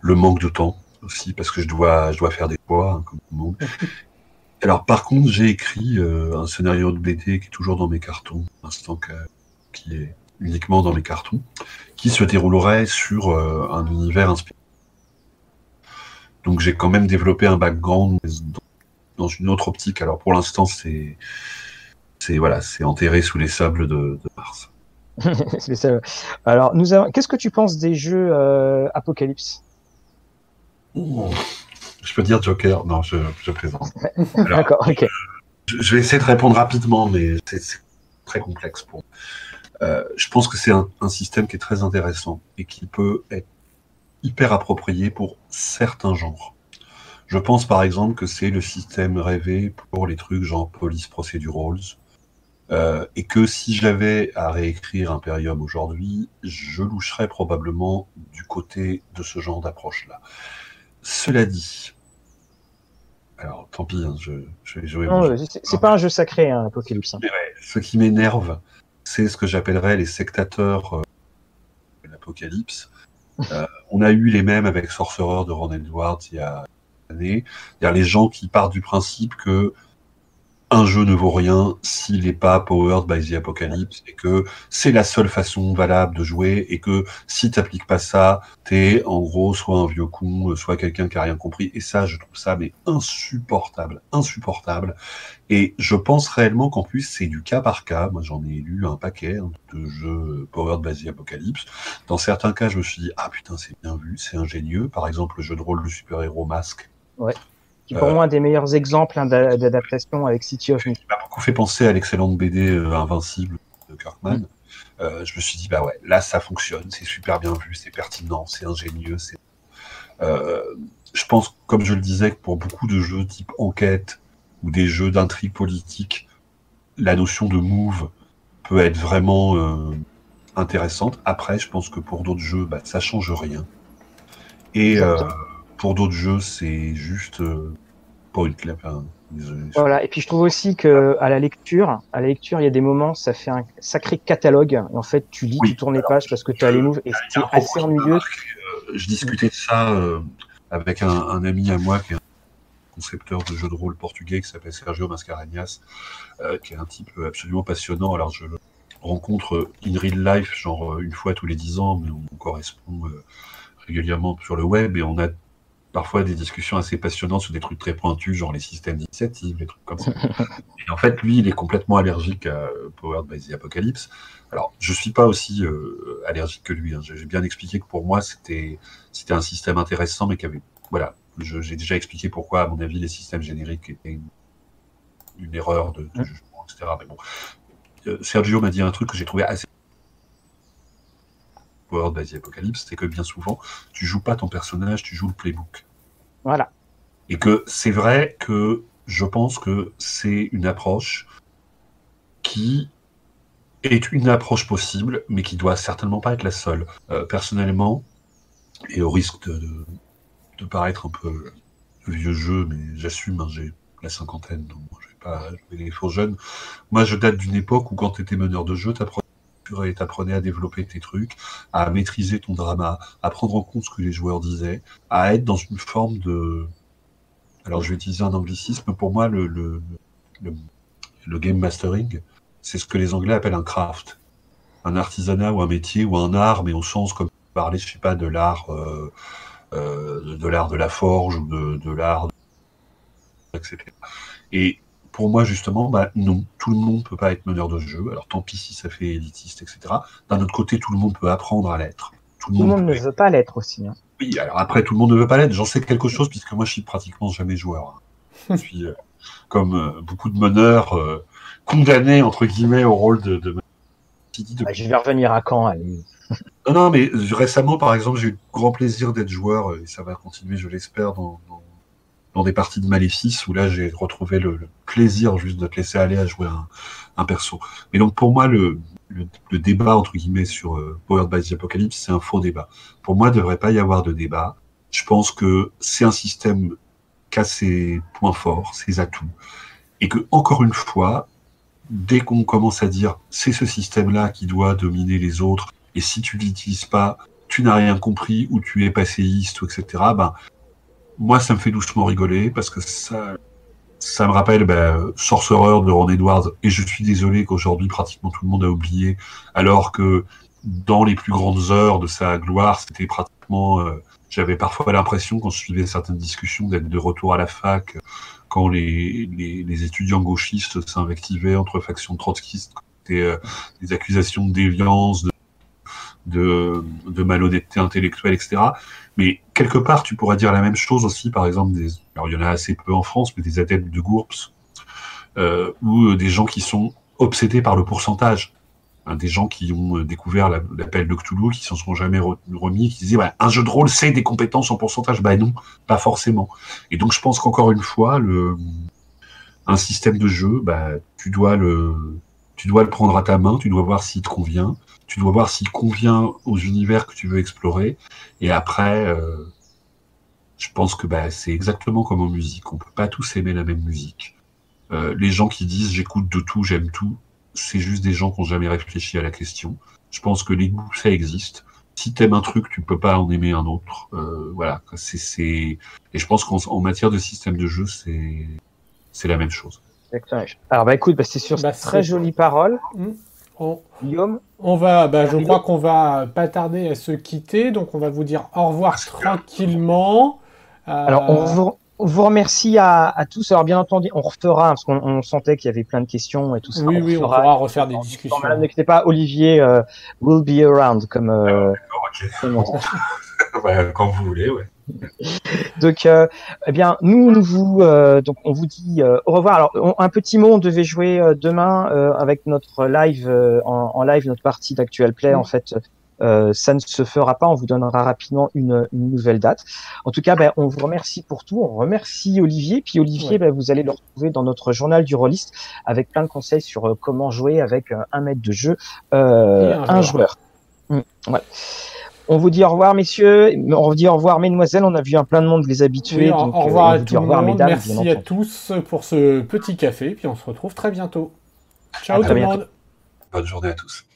Le manque de temps aussi, parce que je dois, je dois faire des choix, hein, comme tout le monde. Alors, par contre, j'ai écrit euh, un scénario de BD qui est toujours dans mes cartons, instant qui est uniquement dans mes cartons, qui se déroulerait sur euh, un univers inspiré. Donc, j'ai quand même développé un background dans une autre optique. Alors, pour l'instant, c'est, c'est voilà, c'est enterré sous les sables de, de Mars. Alors, nous avons... qu'est-ce que tu penses des jeux euh, Apocalypse? Je peux dire Joker Non, je, je plaisante. D'accord, ok. Je vais essayer de répondre rapidement, mais c'est très complexe pour euh, je pense que c'est un, un, système qui est très intéressant et qui peut être hyper approprié pour certains genres. Je pense par exemple que c'est le système rêvé pour les trucs genre Police Procedurals, euh, et que si j'avais à réécrire Imperium aujourd'hui, je loucherais probablement du côté de ce genre d'approche-là. Cela dit, alors tant pis, hein, je, je, vais jouer. Non, c'est pas un jeu sacré, hein, Apocalypse. Hein. ce qui m'énerve, c'est ce que j'appellerais les sectateurs euh, de l'Apocalypse. Euh, on a eu les mêmes avec Sorcerer de Ron Edwards il y a années. Il y a les gens qui partent du principe que un jeu ne vaut rien s'il n'est pas powered by the apocalypse et que c'est la seule façon valable de jouer et que si t'appliques pas ça, t'es en gros soit un vieux con, soit quelqu'un qui a rien compris. Et ça, je trouve ça mais insupportable, insupportable. Et je pense réellement qu'en plus c'est du cas par cas. Moi, j'en ai lu un paquet hein, de jeux powered by the apocalypse. Dans certains cas, je me suis dit ah putain c'est bien vu, c'est ingénieux. Par exemple, le jeu de rôle du super-héros Masque. Ouais qui pour euh, moi un des meilleurs exemples hein, d'adaptation avec City of Mist. m'a beaucoup fait penser à l'excellente BD euh, Invincible de Kirkman. Mm. Euh, je me suis dit, bah ouais, là ça fonctionne, c'est super bien vu, c'est pertinent, c'est ingénieux. c'est je pense, comme je le disais, que pour beaucoup de jeux type enquête ou des jeux d'intrigue politique, la notion de move peut être vraiment intéressante. Après, je pense que pour d'autres jeux, bah, ça change rien. Et pour d'autres jeux, c'est juste euh, pas une clap. Hein. Voilà. Et puis je trouve aussi que à la lecture, à la lecture, il y a des moments, ça fait un sacré catalogue. Et en fait, tu lis, tu tournes les pages parce que tu as les moves et c'est assez ennuyeux. Euh, je discutais de ça euh, avec un, ami à moi qui est un concepteur de jeux de rôle portugais qui s'appelle Sergio Mascarenhas, qui est un type absolument passionnant. Alors je le rencontre in real life, genre une fois tous les dix ans, mais on correspond régulièrement sur le web et on a parfois des discussions assez passionnantes sur des trucs très pointus, genre les systèmes d'initiative, les trucs comme ça. et en fait, lui, il est complètement allergique à Powered by the Apocalypse. Alors, je suis pas aussi euh, allergique que lui. Hein. J'ai bien expliqué que pour moi, c'était c'était un système intéressant, mais qui avait voilà. J'ai déjà expliqué pourquoi, à mon avis, les systèmes génériques étaient une, erreur de, de, jugement, etc. Mais bon, euh, Sergio m'a dit un truc que j'ai trouvé assez Powered by the Apocalypse, c'est que bien souvent, tu joues pas ton personnage, tu joues le playbook. Voilà. Et que c'est vrai que je pense que c'est une approche qui est une approche possible, mais qui doit certainement pas être la seule. Euh, personnellement, et au risque de, paraître un peu vieux jeu, mais j'assume, hein, j'ai la cinquantaine, donc je vais pas jouer les faux jeunes. Moi, je date d'une époque où quand tu étais meneur de jeu, tu apprenais à développer tes trucs, à maîtriser ton drama, à prendre en compte ce que les joueurs disaient, à être dans une forme de... Alors je vais utiliser un anglicisme, pour moi le, le, le, game mastering, c'est ce que les Anglais appellent un craft. Un artisanat ou un métier ou un art, mais au sens comme parler, je sais pas, de l'art euh, euh, de l'art de la forge ou de, de l'art, etc. Et pour moi, justement, bah, non, tout le monde peut pas être meneur de jeu. Alors tant pis si ça fait élitiste, etc. D'un autre côté, tout le monde peut apprendre à l'être. Tout le monde, ne veut pas l'être aussi. Hein. Oui, alors après, tout le monde ne veut pas l'être. J'en sais quelque chose puisque moi, je suis pratiquement jamais joueur. je suis, euh, comme euh, beaucoup de meneurs, euh, condamné, entre guillemets, au rôle de... de... Bah, je vais revenir à quand Non, non, mais récemment, par exemple, j'ai eu grand plaisir d'être joueur, et ça va continuer, je l'espère, dans, dans des parties de Maléfice où là j'ai retrouvé le, plaisir juste de te laisser aller à jouer un, un perso. Mais donc pour moi le, le, débat entre guillemets sur euh, Powered by the Apocalypse c'est un faux débat. Pour moi il ne devrait pas y avoir de débat. Je pense que c'est un système qui a ses points forts, ses atouts, et que encore une fois, dès qu'on commence à dire c'est ce système-là qui doit dominer les autres, et si tu l'utilises pas, tu n'as rien compris ou tu es passéiste, etc. Ben moi, ça me fait doucement rigoler parce que ça, ça me rappelle ben, Sorcerer de Ron Edwards. Et je suis désolé qu'aujourd'hui, pratiquement tout le monde a oublié, alors que dans les plus grandes heures de sa gloire, c'était pratiquement. Euh, j'avais parfois l'impression, quand je suivais certaines discussions, d'être de retour à la fac, quand les, les, les étudiants gauchistes s'invectivaient entre factions trotskistes, des, euh, des accusations de déviance, de, malhonnêteté intellectuelle, etc. Mais quelque part, tu pourrais dire la même chose aussi, par exemple, des, il y en a assez peu en France, mais des adeptes de GURPS, ou des gens qui sont obsédés par le pourcentage. Hein, des gens qui ont découvert l'appel de Cthulhu, qui s'en sont jamais remis, qui disaient un jeu de rôle c'est des compétences en pourcentage. Ben non, pas forcément. Et donc je pense qu'encore une fois, un système de jeu, bah, tu dois le, tu dois le prendre à ta main, tu dois voir s'il te convient, tu dois voir s'il convient aux univers que tu veux explorer. Et après, euh, je pense que bah, c'est exactement comme en musique. On peut pas tous aimer la même musique. Euh, les gens qui disent j'écoute de tout, j'aime tout, c'est juste des gens qui n'ont jamais réfléchi à la question. Je pense que les goûts, ça existe. Si t'aimes un truc, tu peux pas en aimer un autre. Euh, voilà. C'est, c'est... Et je pense qu'en matière de système de jeu, c'est, c'est la même chose. Alors bah écoute, bah, c'est sur bah, très jolie parole. Hmm. On... Guillaume On va, bah, je crois qu'on va pas tarder à se quitter, donc on va vous dire au revoir tranquillement. Alors on vous, on vous remercie à, tous. Alors bien entendu, on refera parce qu'on sentait qu'il y avait plein de questions et tout ça. Oui, on oui, on pourra refaire des discussions. N'inquiétez pas, Olivier euh, will be around comme. Euh, ouais, quand vous voulez, ouais. donc, euh, eh bien, nous, nous vous, donc, on vous dit au revoir. Alors, un petit mot, on devait jouer demain avec notre live en, en, live, notre partie d'actuel play, en fait, euh, ça ne se fera pas. On vous donnera rapidement une, une nouvelle date. En tout cas, ben, on vous remercie pour tout. On remercie Olivier. Puis Olivier, ben, vous allez le retrouver dans notre journal du rôliste avec plein de conseils sur euh, comment jouer avec euh, un maître de jeu, euh, un, joueur. Hum, on vous dit au revoir, messieurs. On vous dit au revoir, mesdemoiselles. On a vu un plein de monde, les habitués. au revoir à tout le monde. Mesdames, Merci à tous pour ce petit café. Puis on se retrouve très bientôt. Ciao tout le monde. Bonne journée à tous.